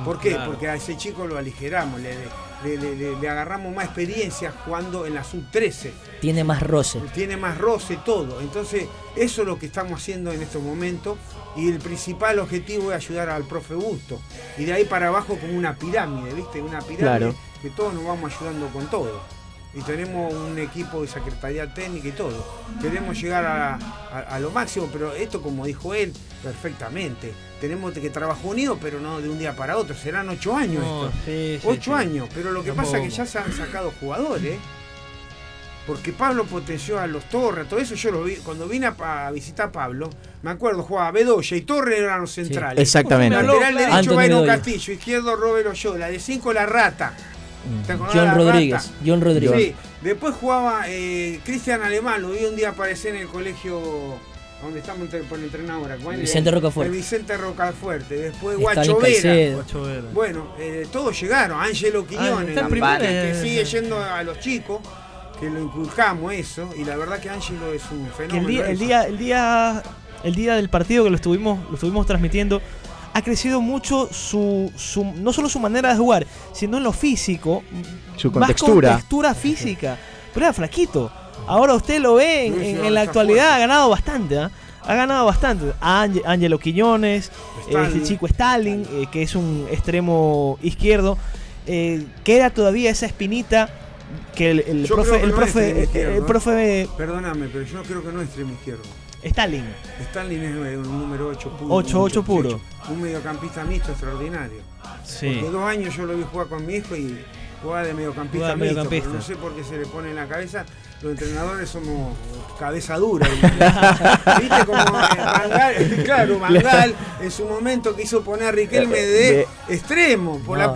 ¿Por qué? Porque a ese chico lo aligeramos, le, le- le- le agarramos más experiencia jugando en la sub-13. Tiene más roce. Tiene más roce todo. Entonces, eso es lo que estamos haciendo en estos momentos. Y el principal objetivo es ayudar al profe Busto. Y de ahí para abajo como una pirámide, ¿viste? Una pirámide Claro. que todos nos vamos ayudando con todo. Y tenemos un equipo de secretaría técnica y todo. Queremos llegar a, a- a lo máximo, pero esto, como dijo él, perfectamente. Tenemos que trabajar unidos, pero no de un día para otro. Serán ocho años No, esto. sí, sí, Ocho sí. años, pero lo que Tampoco. pasa es que ya se han sacado jugadores. Porque Pablo potenció a los Torres, todo eso yo lo vi. Cuando vine a, a visitar a Pablo, me acuerdo, jugaba Bedoya y Torres eran los centrales. Exactamente. Lateral derecho, Byron Bedoya. Castillo, izquierdo, Robert Oyola, de cinco la rata. ¿Te acordás John Rodríguez. rata? John Rodríguez. Sí, después jugaba eh, Cristian Alemán, lo vi un día aparecer en el colegio donde estamos entre- por entrenar ahora. Vicente Rocafuerte. El Vicente Rocafuerte, después Guacho Vera. Bueno, eh, todos llegaron, Angelo Quiñones, está en que- sigue yendo a los chicos, que lo inculcamos eso, y la verdad que Angelo es un fenómeno. el día, el día, el día, el día del partido que lo estuvimos, lo estuvimos transmitiendo, ha crecido mucho su, su, no solo su manera de jugar, sino en lo físico, Su más contextura. contextura física. Pero era flaquito. Ahora usted lo ve en, en- la actualidad, ha ganado bastante, ¿ah? Ha ganado bastante. Ángel- Ángelo Quiñones, Stalin. este chico Stalin, eh, que es un extremo izquierdo, eh, queda todavía esa espinita que el, el profe, el no profe, extremo el- ¿eh? profe Perdóname, pero yo creo que no es extremo izquierdo. Stalin. Stalin es un número 8 puro. Ocho, un ocho puro. Un mediocampista mixto extraordinario. Sí. Porque dos años yo lo vi jugar con mi hijo y jugaba de mediocampista Jugaba mixto, mediocampista. pero no sé por qué se le pone en la cabeza. Los entrenadores somos cabeza dura. ¿Viste como eh, Mangal? Claro, Mangal en su momento quiso poner a Riquelme de extremo. Por la No,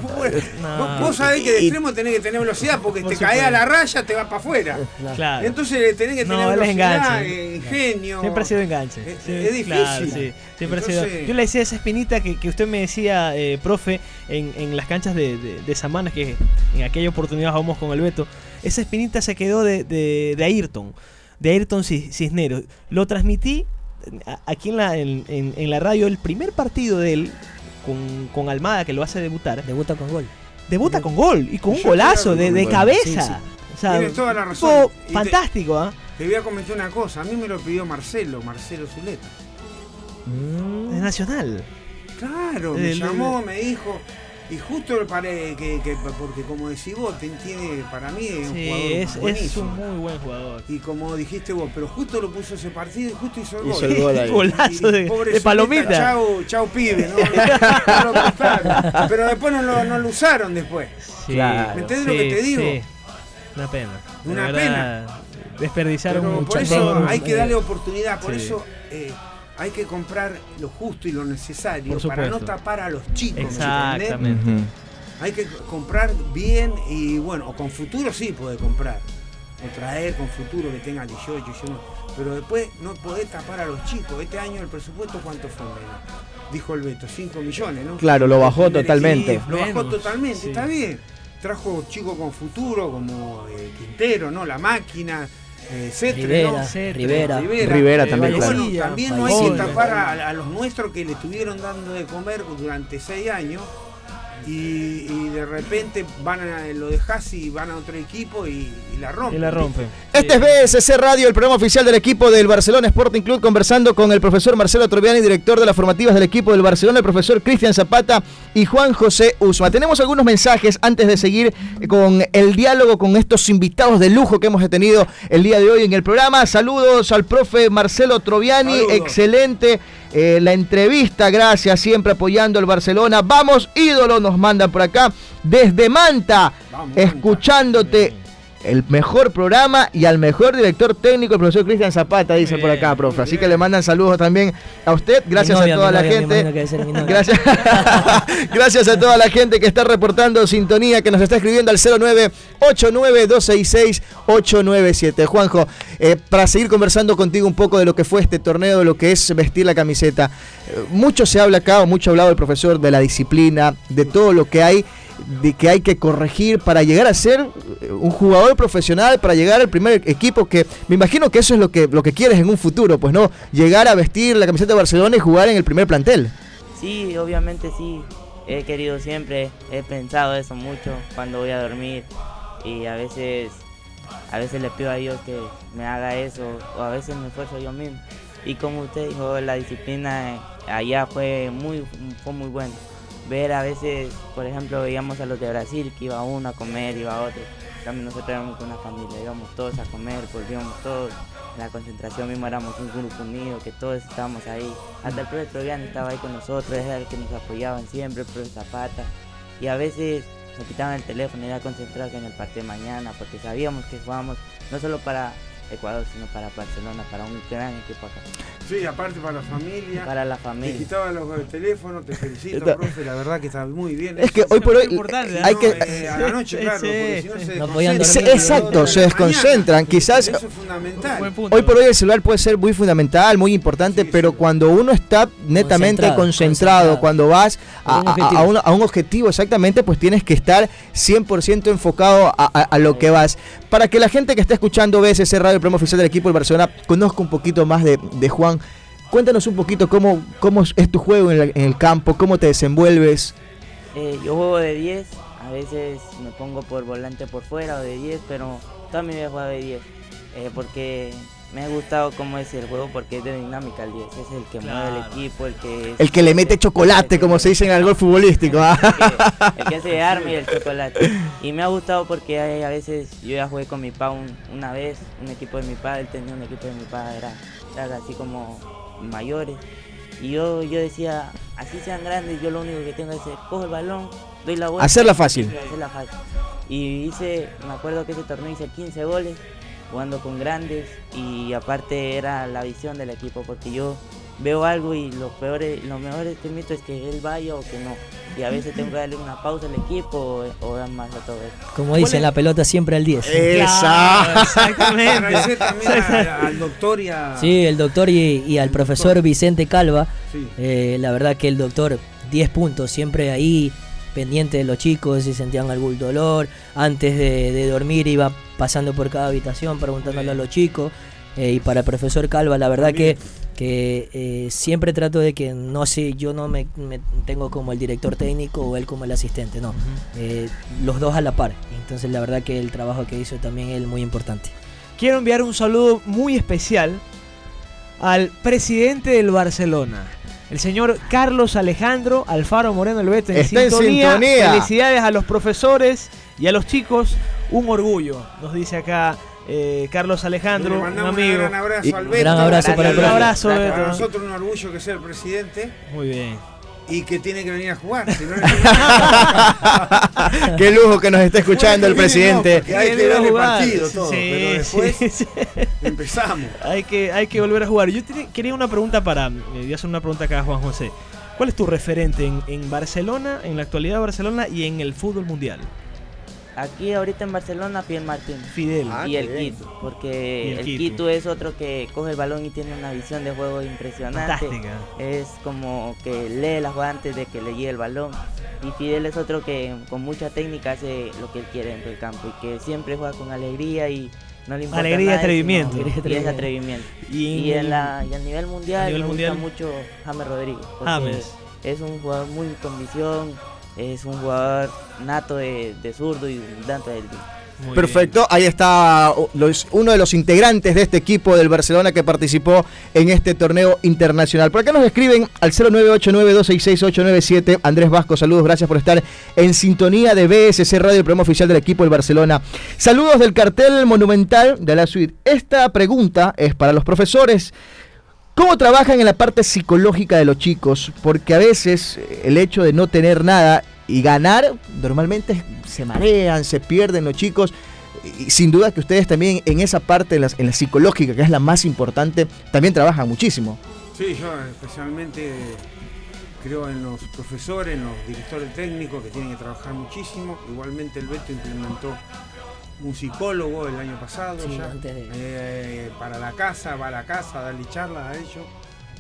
no. Vos, vos sabés que de extremo tenés que tener velocidad porque Por te caes a la raya, te vas para afuera. Claro. Entonces le tenés que No, tener es velocidad, enganche. eh, ingenio. Siempre ha sido enganche. Es- Sí, es difícil. claro, sí. Siempre ha sido- Yo le decía esa espinita que, que usted me decía, eh, profe, en, en las canchas de, de, de Samanas, que en aquella oportunidad jugamos con el Beto. Esa espinita se quedó de, de, de Ayrton, de Ayrton Cis- Cisneros. Lo transmití a- aquí en la, en, en- en la radio, el primer partido de él con, con Almada, que lo hace debutar. Debuta con gol. Debuta con gol y con un golazo de, de cabeza. Sí, sí. O sea, Tienes toda la razón. Fantástico, ¿ah? Te voy a comentar una cosa. A mí me lo pidió Marcelo, Marcelo Zuleta. Es nacional. Claro, me El- llamó, me dijo. Y justo para que, que- porque como decís vos, te- tiene, para mí es un Sí, jugador es, un muy buen jugador. Y como dijiste vos, pero justo lo puso ese partido y justo hizo el Hizo gol. el gol ahí. Golazo de, Pobre de palomita. Chau, chau pibe, ¿no? No lo prestaron. Pero después no lo, no lo usaron después. Sí, Claro. ¿Me entendés lo que te digo? sí. Una pena. Una verdad, Desperdiciaron Pero mucho. por eso hay que darle oportunidad, por Sí. eso eh, hay que comprar lo justo y lo necesario para no tapar a los chicos. ¿me entendés? Exactamente. Ujú. Hay que comprar bien y bueno, o con futuro sí puede comprar. O traer con futuro que tenga 18, 19. Pero después no podés tapar a los chicos. Este año el presupuesto cuánto fue menos. Dijo el Beto, 5 millones, ¿no? Claro, lo bajó totalmente. Lo bajó totalmente, sí. está bien. Trajo chicos con futuro como eh, Quintero, ¿no? La máquina, eh, Cetre, Rivera, ¿no? Cetre, Rivera. Rivera también, Pero claro. bueno, también no hay que tapar a, a los nuestros que le estuvieron dando de comer durante seis años y, y de repente van a lo dejas y van a otro equipo y, y la rompen. Y la rompe. Este es BSC Radio, el programa oficial del equipo del Barcelona Sporting Club, conversando con el profesor Marcelo Troviani, director de las formativas del equipo del Barcelona, el profesor Cristian Zapata y Juan José Usma. Tenemos algunos mensajes antes de seguir con el diálogo con estos invitados de lujo que hemos tenido el día de hoy en el programa. Saludos al profe Marcelo Troviani, Saludos. excelente eh, la entrevista, gracias, siempre apoyando al Barcelona. Vamos, ídolo, nos mandan por acá desde Manta, Vamos, Manta. El mejor programa y al mejor director técnico, el profesor Cristian Zapata, dice por acá, profe. Así que le mandan saludos también a usted. Gracias novia, a toda la novia, gente. Gracias. Gracias a toda la gente que está reportando sintonía, que nos está escribiendo al 0989266897. Juanjo, eh, para seguir conversando contigo un poco de lo que fue este torneo, de lo que es vestir la camiseta. Eh, mucho se habla acá, o mucho ha hablado el profesor de la disciplina, de todo lo que hay de que hay que corregir para llegar a ser eh, un jugador profesional, para llegar al primer equipo que me imagino que eso es lo que lo que quieres en un futuro, pues no, llegar a vestir la camiseta de Barcelona y jugar en el primer plantel. Sí, obviamente sí. He querido siempre, he pensado eso mucho cuando voy a dormir y a veces, a veces le pido a Dios que me haga eso o a veces me esfuerzo yo mismo. Y como usted dijo, la disciplina allá fue muy, fue muy buena. Ver a veces, por ejemplo, veíamos a los de Brasil que iba uno a comer, iba otro. También nosotros éramos una familia, íbamos todos a comer, volvíamos todos. En la concentración mismo éramos un grupo unido, que todos estábamos ahí. Hasta el profe Troviano estaba ahí con nosotros, era el que nos apoyaban siempre, el profe Zapata. Y a veces nos quitaban el teléfono era concentrarse en el partido de mañana, porque sabíamos que jugábamos no solo para Ecuador, sino para Barcelona, para un gran equipo acá. Sí, aparte para la familia. Para la Te familia. quitaban los el teléfono, te felicito, profe, la verdad que está muy bien. Es que Eso hoy por hoy importante, hay No, que eh, a la noche, claro, porque si no se exacto, se desconcentran. Quizás Eso es fundamental. Hoy por hoy el celular puede ser muy fundamental, muy importante, Sí, pero sí. cuando uno está netamente Concentrado, concentrado, concentrado. cuando vas a, un a- un, a un objetivo exactamente, pues tienes que estar 100% enfocado a, a- a lo que vas. Para que la gente que está escuchando BSC Radio, programa oficial del equipo del Barcelona, conozca un poquito más de, Juan, cuéntanos un poquito cómo, cómo es tu juego en, el campo, cómo te desenvuelves. Eh, yo juego de 10, a veces me pongo por volante por fuera o de 10, pero toda mi vida he de 10. eh, porque me ha gustado cómo es el juego, porque es de dinámica el 10. Es el que mueve el equipo, el que... es- El que le mete chocolate, como se dice en el gol futbolístico. ¿ah? El que, el que hace arma y el chocolate. Y me ha gustado porque hay- a veces yo ya jugué con mi pa un- una vez, un equipo de mi pa, él tenía un equipo de mi pa, era, era así como mayores. Y yo, yo decía, así sean grandes, yo lo único que tengo es cojo el balón, doy la vuelta. Hacerla fácil. Hacerla fácil. Y hice, me acuerdo que ese torneo hice 15 goles jugando con grandes y aparte era la visión del equipo porque yo veo algo y lo peor es- lo mejor es que mito es que él vaya o que no. Y a veces tengo que darle una pausa al equipo o, o dar más a todo eso. Como dicen, la pelota siempre al 10. Esa. Exactamente. Al doctor y a... Sí, el doctor y, y al profesor Vicente Calva. Sí. Eh, la verdad que el doctor, 10 puntos, siempre ahí, pendiente de los chicos, si sentían algún dolor. Antes de, de dormir iba pasando por cada habitación preguntándole a los chicos. Eh, y para el profesor Calva, la verdad que, que eh, siempre trato de que no sé, yo no me, me tengo como el director técnico o él como el asistente, no. Eh, los dos a la par. Entonces la verdad que el trabajo que hizo también es muy importante. Quiero enviar un saludo muy especial al presidente del Barcelona, el señor Carlos Alejandro Alfaro Moreno el Beto en, Está en sintonía. sintonía. Felicidades a los profesores y a los chicos. Un orgullo, nos dice acá eh, Carlos Alejandro, Le un amigo. un gran abrazo Y- al un Beto. gran abrazo para el. Un para nosotros un orgullo que sea el presidente Muy bien. Y que tiene que venir a jugar. Si no, Qué lujo que nos está escuchando el no, presidente. porque hay que darle jugar. partido todo, Sí, pero después sí, sí. empezamos. Hay que, hay que volver a jugar. Yo te- quería una pregunta para. eh, voy a hacer una pregunta acá a Juan José. ¿Cuál es tu referente en, en Barcelona, en la actualidad de Barcelona y en el fútbol mundial? Aquí ahorita en Barcelona, Fidel Martín. Fidel. Ah, y el bien. Quito, porque Y el el, Quito. Quito. es otro que coge el balón y tiene una visión de juego impresionante. Fantástica. Es como que lee la jugada antes de que le llegue el balón. Y Fidel es otro que con mucha técnica hace lo que él quiere dentro del campo y que siempre juega con alegría y no le importa Alegría y nada, atrevimiento. sino- Alegría y Y es atrevimiento. Y en Y, en la, y a nivel mundial, a nivel me mundial. gusta mucho James Rodríguez. James. Es un jugador muy con visión, es un jugador nato de, de zurdo y dentro del Muy Perfecto, ahí está uh, los- uno de los integrantes de este equipo del Barcelona que participó en este torneo internacional. Por acá nos escriben al 0989-266-897. Andrés Vasco, saludos, gracias por estar en sintonía de BSC Radio, el programa oficial del equipo del Barcelona. Saludos del cartel monumental de la suite. Esta pregunta es para los profesores. ¿Cómo trabajan en la parte psicológica de los chicos? Porque a veces eh, el hecho de no tener nada y ganar, normalmente se marean, se pierden los chicos. y sin duda que ustedes también en esa parte, en la, en la psicológica, que es la más importante, también trabajan muchísimo. Sí, yo especialmente creo en los profesores, en los directores técnicos que tienen que trabajar muchísimo. Igualmente el Beto implementó un psicólogo el año pasado Sí, ya, de- eh, para la casa, va a la casa a darle charlas a ellos.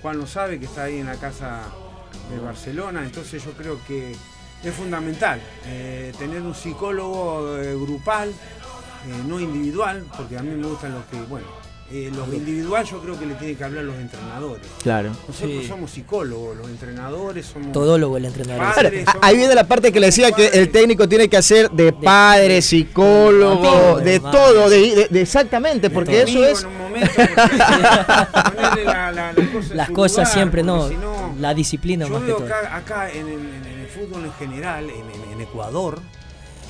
Juan lo sabe que está ahí en la casa de Barcelona, entonces yo creo que es fundamental eh, tener un psicólogo eh, grupal, no individual, porque a mí me gustan los que, bueno, eh, los individual yo creo que le tienen que hablar los entrenadores. Claro. Nosotros Sí. somos psicólogos, los entrenadores somos... Todólogo el entrenador. Padre, Claro, somos- ahí viene la parte que le decía que el técnico tiene que hacer de padre, psicólogo, de todo, de, de- de- exactamente, porque eso es en un momento, porque ponerle la- la- las cosas en Las su cosas lugar, siempre no, la disciplina Yo más que todo. acá, acá en, el, en- en el fútbol en general, en, en- en Ecuador,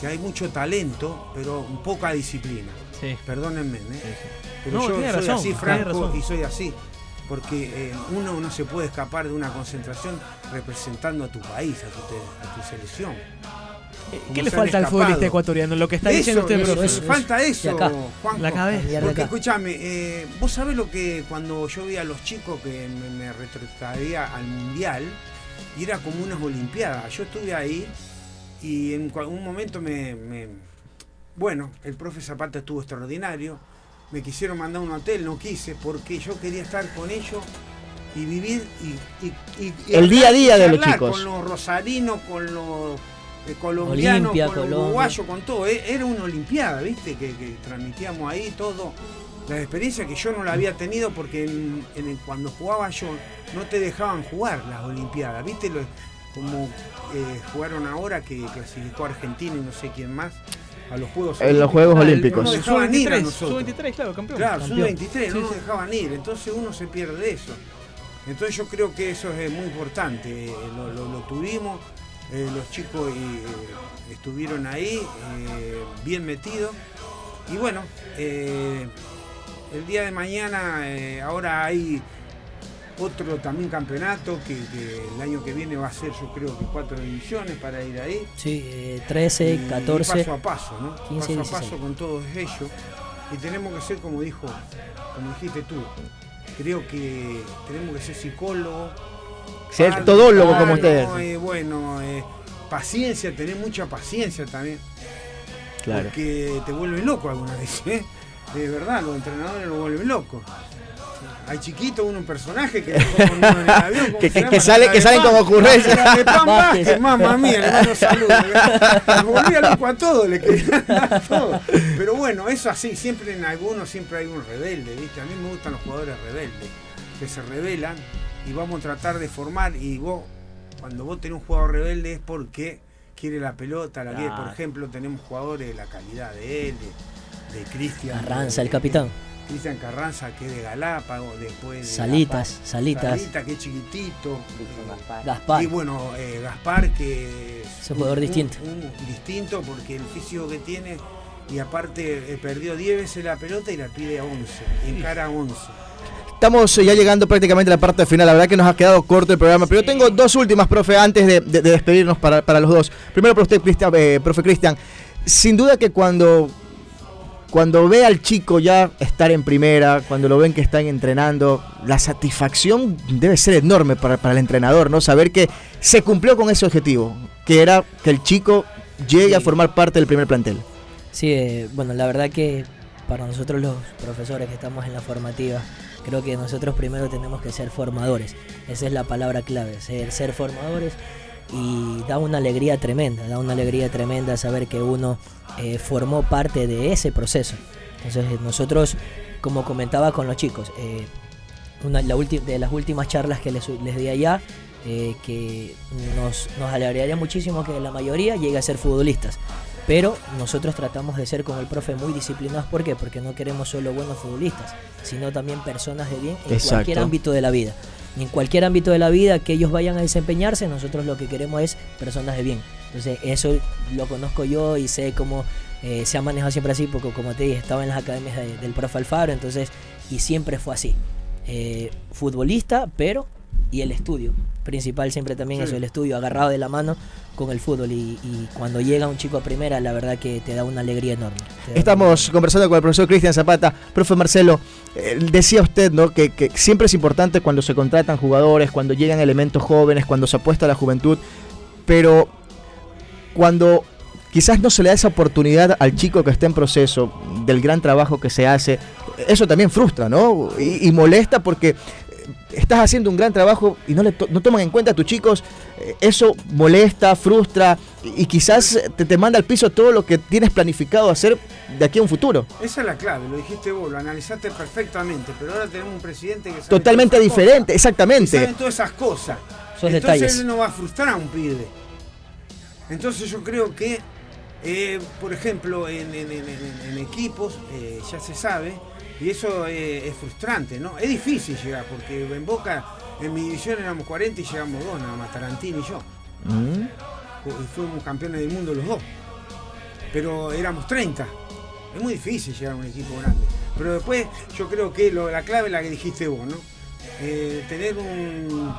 que hay mucho talento, pero poca disciplina. Sí. Perdónenme, ¿eh? pero No, yo soy razón, así franco y soy así. Porque eh, uno no se puede escapar de una concentración representando a tu país, a tu, a tu selección. ¿Qué Como le falta al futbolista ecuatoriano? Lo que está Eso, diciendo usted, eso, profe. eso. falta eso, acá, Juanjo. la cabeza. Porque escúchame, eh, vos sabés lo que cuando yo vi a los chicos que me, me retrotraía al mundial y era como unas olimpiadas. Yo estuve ahí y en un momento me, me- bueno, el profe Zapata estuvo extraordinario. Me quisieron mandar a un hotel, no quise porque yo quería estar con ellos y vivir y, y- y- y El día a día de los chicos. Con los rosarinos, con los eh, colombianos, Olimpia, con los uruguayos, con todo. Eh, Era una olimpiada, ¿viste? Que, que transmitíamos ahí todo. La experiencia que yo no la había tenido porque en- en el- cuando jugaba yo no te dejaban jugar las olimpiadas, ¿viste? Lo- como eh, jugaron ahora que clasificó Argentina y no sé quién más a los Juegos En los Juegos Ah, Olímpicos. No dejaban ir a Sub-23, nosotros. Sub-23, claro, campeón. Claro, Campeón. son 23, no nos sí. dejaban ir, entonces uno se pierde eso. Entonces yo creo que eso es muy importante, eh, lo, lo- lo tuvimos, eh, los chicos eh, estuvieron ahí, eh, bien metidos. Y bueno, eh, el día de mañana eh, ahora hay otro también campeonato que, que el año que viene va a ser yo creo que cuatro divisiones para ir ahí. Sí, eh, 13, Y 14. paso a paso, ¿no? 15, paso a 16. paso con todos ellos. Y tenemos que ser, como dijo, como dijiste tú, creo que tenemos que ser psicólogos. Ser todólogo como ustedes. ¿no? Eh, bueno, eh, paciencia, tener mucha paciencia también. Claro. Porque te vuelven loco algunas veces. ¿eh? De verdad, los entrenadores lo vuelven loco. Hay chiquito uno un personaje que en el avión, ¿cómo Que- que- sale- que salen como ocurrencia. la de Pan Vázquez. Vázquez, mamá mía, le mando saludos. Loco a todos, le a todos. Pero bueno, eso así, siempre en algunos siempre hay un rebelde, ¿viste? A mí me gustan los jugadores rebeldes, que se rebelan y vamos a tratar de formar y vos, cuando vos tenés un jugador rebelde es porque quiere la pelota, la quiere. Por Claro. ejemplo, tenemos jugadores de la calidad de él, de, de Cristian. Carranza, de- el capitán. Cristian Carranza, que es de Galápagos, después de Salitas, Salitas. Salita, que es chiquitito. Gaspar. Y bueno, eh, Gaspar, que es un jugador distinto. un distinto porque el físico que tiene y aparte eh, perdió 10 veces la pelota y la pide a 11, y encara a 11. Estamos eh, ya llegando prácticamente a la parte final. La verdad que nos ha quedado corto el programa, pero yo tengo dos últimas, profe, antes de, de- de despedirnos para, para los dos. Primero para usted, Cristian, eh, profe Cristian. Sin duda que cuando, cuando ve al chico ya estar en primera, cuando lo ven que están entrenando, la satisfacción debe ser enorme para, para el entrenador, ¿no? Saber que se cumplió con ese objetivo, que era que el chico llegue a formar parte del primer plantel. Sí, eh, bueno, la verdad que para nosotros los profesores que estamos en la formativa, creo que nosotros primero tenemos que ser formadores. Esa es la palabra clave, ser, ser formadores y da una alegría tremenda, da una alegría tremenda saber que uno eh, formó parte de ese proceso. Entonces eh, nosotros, como comentaba con los chicos, eh, una la de las últimas charlas que les, les di allá, eh, que nos, nos alegraría muchísimo que la mayoría llegue a ser futbolistas. Pero nosotros tratamos de ser como el profe muy disciplinados. ¿Por qué? Porque no queremos solo buenos futbolistas, sino también personas de bien en Exacto. cualquier ámbito de la vida. En cualquier ámbito de la vida que ellos vayan a desempeñarse, nosotros lo que queremos es personas de bien. Entonces eso lo conozco yo y sé cómo eh, se ha manejado siempre así, porque como te dije, estaba en las academias de- del profe Alfaro, entonces, y siempre fue así. Eh, futbolista, pero y el estudio. Principal siempre también es el estudio, agarrado de la mano con el fútbol. Y, y cuando llega un chico a primera, la verdad que te da una alegría enorme. Estamos conversando con el profesor Cristian Zapata. Profe Marcelo, eh, decía usted ¿no? que, que siempre es importante cuando se contratan jugadores, cuando llegan elementos jóvenes, cuando se apuesta a la juventud, pero cuando quizás no se le da esa oportunidad al chico que está en proceso, del gran trabajo que se hace, eso también frustra, ¿no? Y, y molesta porque estás haciendo un gran trabajo y no, le to- no toman en cuenta a tus chicos, eh, eso molesta, frustra y, y quizás te, te manda al piso todo lo que tienes planificado hacer de aquí a un futuro. Esa es la clave, lo dijiste vos, lo analizaste perfectamente, pero ahora tenemos un presidente que sabe Totalmente diferente, cosas, exactamente. y sabe todas esas cosas. Esos Entonces detalles. él no va a frustrar a un pibe. Entonces yo creo que, eh, por ejemplo, en, en- en- en- en equipos eh, ya se sabe, y eso eh, es frustrante, ¿no? Es difícil llegar, porque en Boca, en mi división éramos 40 y llegamos dos, nada más, Tarantino y yo. Mm. Fu- Fuimos campeones del mundo los dos. Pero éramos 30. Es muy difícil llegar a un equipo grande. Pero después yo creo que lo- la clave es la que dijiste vos, ¿no? Eh, tener un,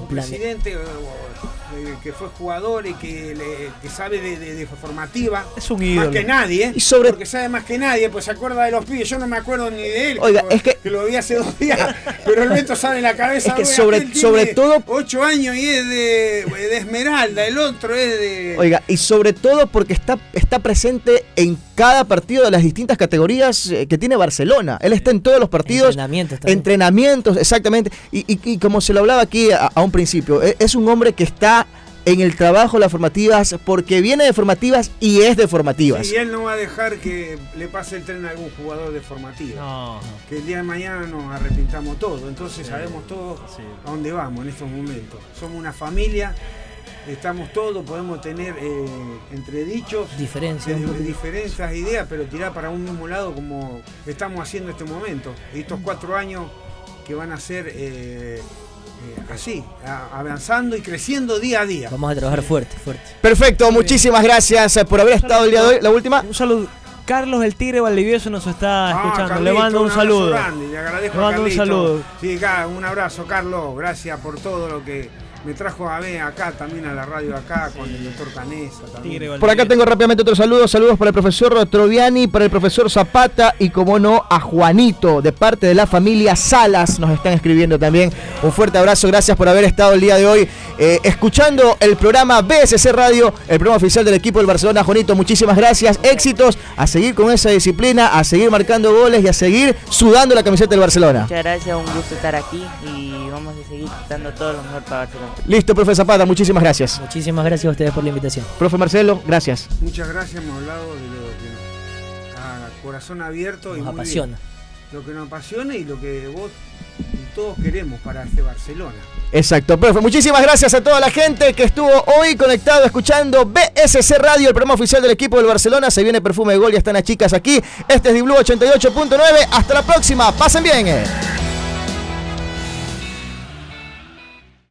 un presidente eh, que fue jugador y que, le- que sabe de, de- de formativa. Es un Más ídolo. que nadie. Y sobre- porque sabe más que nadie, pues se acuerda de los pibes. Yo no me acuerdo ni de él, Oiga, que, es que- lo vi hace dos días. pero el Beto sabe en la cabeza. Es que "Oye, sobre- sobre todo- Ocho años y es de, de Esmeralda, el otro es de. Oiga, y sobre todo porque está, está presente en cada partido de las distintas categorías eh, que tiene Barcelona. Él está en todos los partidos. Entrenamientos también. Entrenamientos, exactamente. Y, y- y como se lo hablaba aquí a, a un principio, e- es un hombre que está en el trabajo de las formativas porque viene de formativas y es de formativas. Y él no va a dejar que le pase el tren a algún jugador de formativa. No. Que el día de mañana nos arrepintamos todo. Entonces sabemos todos Sí. a dónde vamos en estos momentos. Somos una familia, estamos todos, podemos tener eh, entredichos, Diferencias. un eh, diferentes ideas, pero tirar para un mismo lado como estamos haciendo en este momento. Estos cuatro años que van a ser eh, eh, así, avanzando y creciendo día a día. Vamos a trabajar fuerte, fuerte. Perfecto, muchísimas gracias por haber estado el día de hoy. La última. Un saludo. Carlos el Tigre Valdivieso nos está Ah, escuchando. le mando un, abrazo saludo. grande, le agradezco Le a mando un saludo. Sí, acá, un abrazo, Carlos. Gracias por todo lo que me trajo a ver acá, también a la radio acá, con el doctor Canesa. También. Por acá tengo rápidamente otro saludo. Saludos para el profesor Troviani, para el profesor Zapata y, como no, a Juanito, de parte de la familia Salas. Nos están escribiendo también. Un fuerte abrazo. Gracias por haber estado el día de hoy eh, escuchando el programa BSC Radio, el programa oficial del equipo del Barcelona. Juanito, muchísimas gracias. Éxitos. A seguir con esa disciplina, a seguir marcando goles y a seguir sudando la camiseta del Barcelona. Muchas gracias, un gusto estar aquí y vamos a seguir dando todo lo mejor para Barcelona. Listo, profe Zapata. Muchísimas gracias. Muchísimas gracias a ustedes por la invitación. Profe Marcelo, gracias. Muchas gracias, hemos hablado de lo que nos, a corazón abierto y muy apasiona. bien. Lo que nos apasiona y lo que vos y todos queremos para este Barcelona. Exacto, profe. Muchísimas gracias a toda la gente que estuvo hoy conectado escuchando BSC Radio, el programa oficial del equipo del Barcelona. Se viene perfume de gol, ya están las chicas aquí. Este es Di Blue 88.9. Hasta la próxima. Pasen bien. eh.